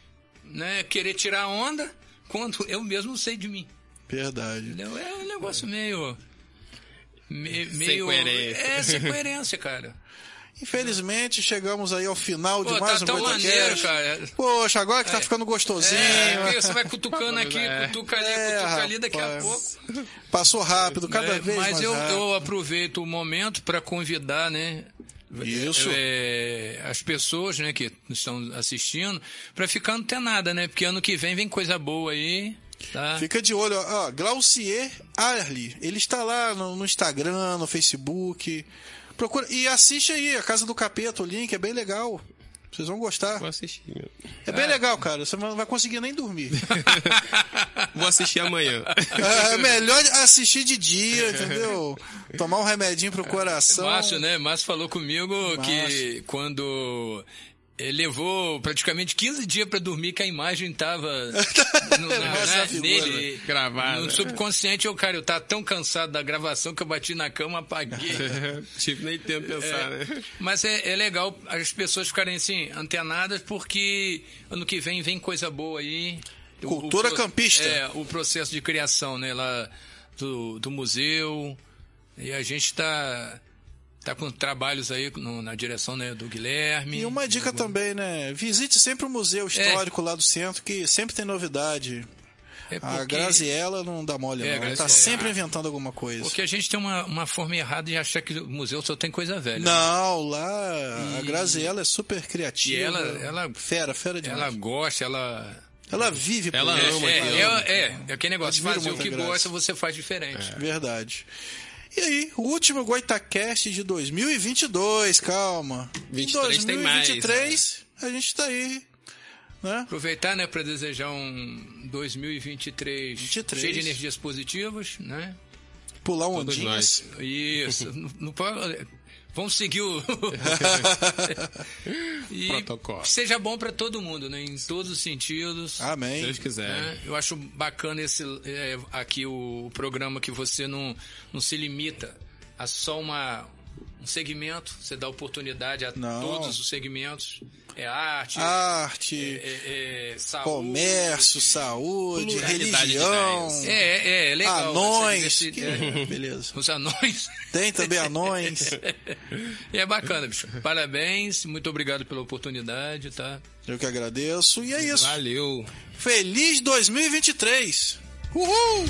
né? Querer tirar onda quando eu mesmo sei de mim. Verdade. Entendeu? É um negócio meio. me- Sem meio. coerência. É, sem coerência, cara. Infelizmente, chegamos aí ao final de Pô, mais tá um tão podcast. maneiro, cara. Poxa, agora que tá ficando gostosinho. É, você vai cutucando aqui, É. cutuca ali, É, cutuca ali, daqui a pouco. Passou rápido, cada É, vez mas mais eu, rápido. eu aproveito o momento para convidar, né? Isso. é, as pessoas, né, que estão assistindo, para ficar antenada, né? Porque ano que vem vem coisa boa aí, tá? Fica de olho, ó, ó, Glaucier Arli. Ele está lá no, no Instagram, no Facebook. Procura e assiste aí a Casa do Capeta, o link é bem legal. Vocês vão gostar. Vou assistir. meu. É bem legal, cara. Você não vai conseguir nem dormir. Vou assistir amanhã. É melhor assistir de dia, entendeu? Tomar um remedinho pro coração. Márcio, né? Márcio falou comigo que Márcio. quando ele levou praticamente 15 dias para dormir que a imagem tava no, é né, nele, Gravada. no subconsciente. Eu, cara, eu tava tão cansado da gravação que eu bati na cama, apaguei. Tive nem tempo de pensar, É, né? Mas é, é legal as pessoas ficarem assim, antenadas, porque ano que vem vem coisa boa aí. O- Cultura pro- campista. É, o processo de criação, né, lá do, do museu. E a gente tá, tá com trabalhos aí no- na direção né, do Guilherme. E uma dica também, né? Visite sempre o museu histórico lá do centro, que sempre tem novidade. É A porque- Graziella não dá mole, É, não. Ela tá sempre inventando alguma coisa. Porque a gente tem uma, uma forma errada de achar que o museu só tem coisa velha. Não, lá a Graziella é super criativa. E ela- ela- fera, fera demais. Ela Ela, gosta, ela. vive por Ela ama é, aquilo. é, é, é aquele negócio, fazer o que a Grazi. gosta, você faz diferente. Verdade. E aí, o último Goitacast de 2022, calma. 23 em tem mais, 2023, a gente tá aí, né? Aproveitar, né, para desejar um 2023 23. cheio de energias positivas, né? Pular um Todos ondinhas. Isso. não, não pode- Vamos seguir o. e Protocolo. Seja bom para todo mundo, né? Em todos os sentidos. Se Amém. Deus quiser. né? Eu acho bacana esse é, aqui o programa que você não, não se limita a só uma, um segmento, você dá oportunidade a Não. todos os segmentos. É arte, Arte, é, é saúde, comércio, saúde, religião. É, é, é legal. anões. é, Beleza. os anões. Tem também anões. E é bacana, bicho. Parabéns, muito obrigado pela oportunidade, tá? Eu que agradeço. E é isso. Valeu. Feliz 2023. Uhul!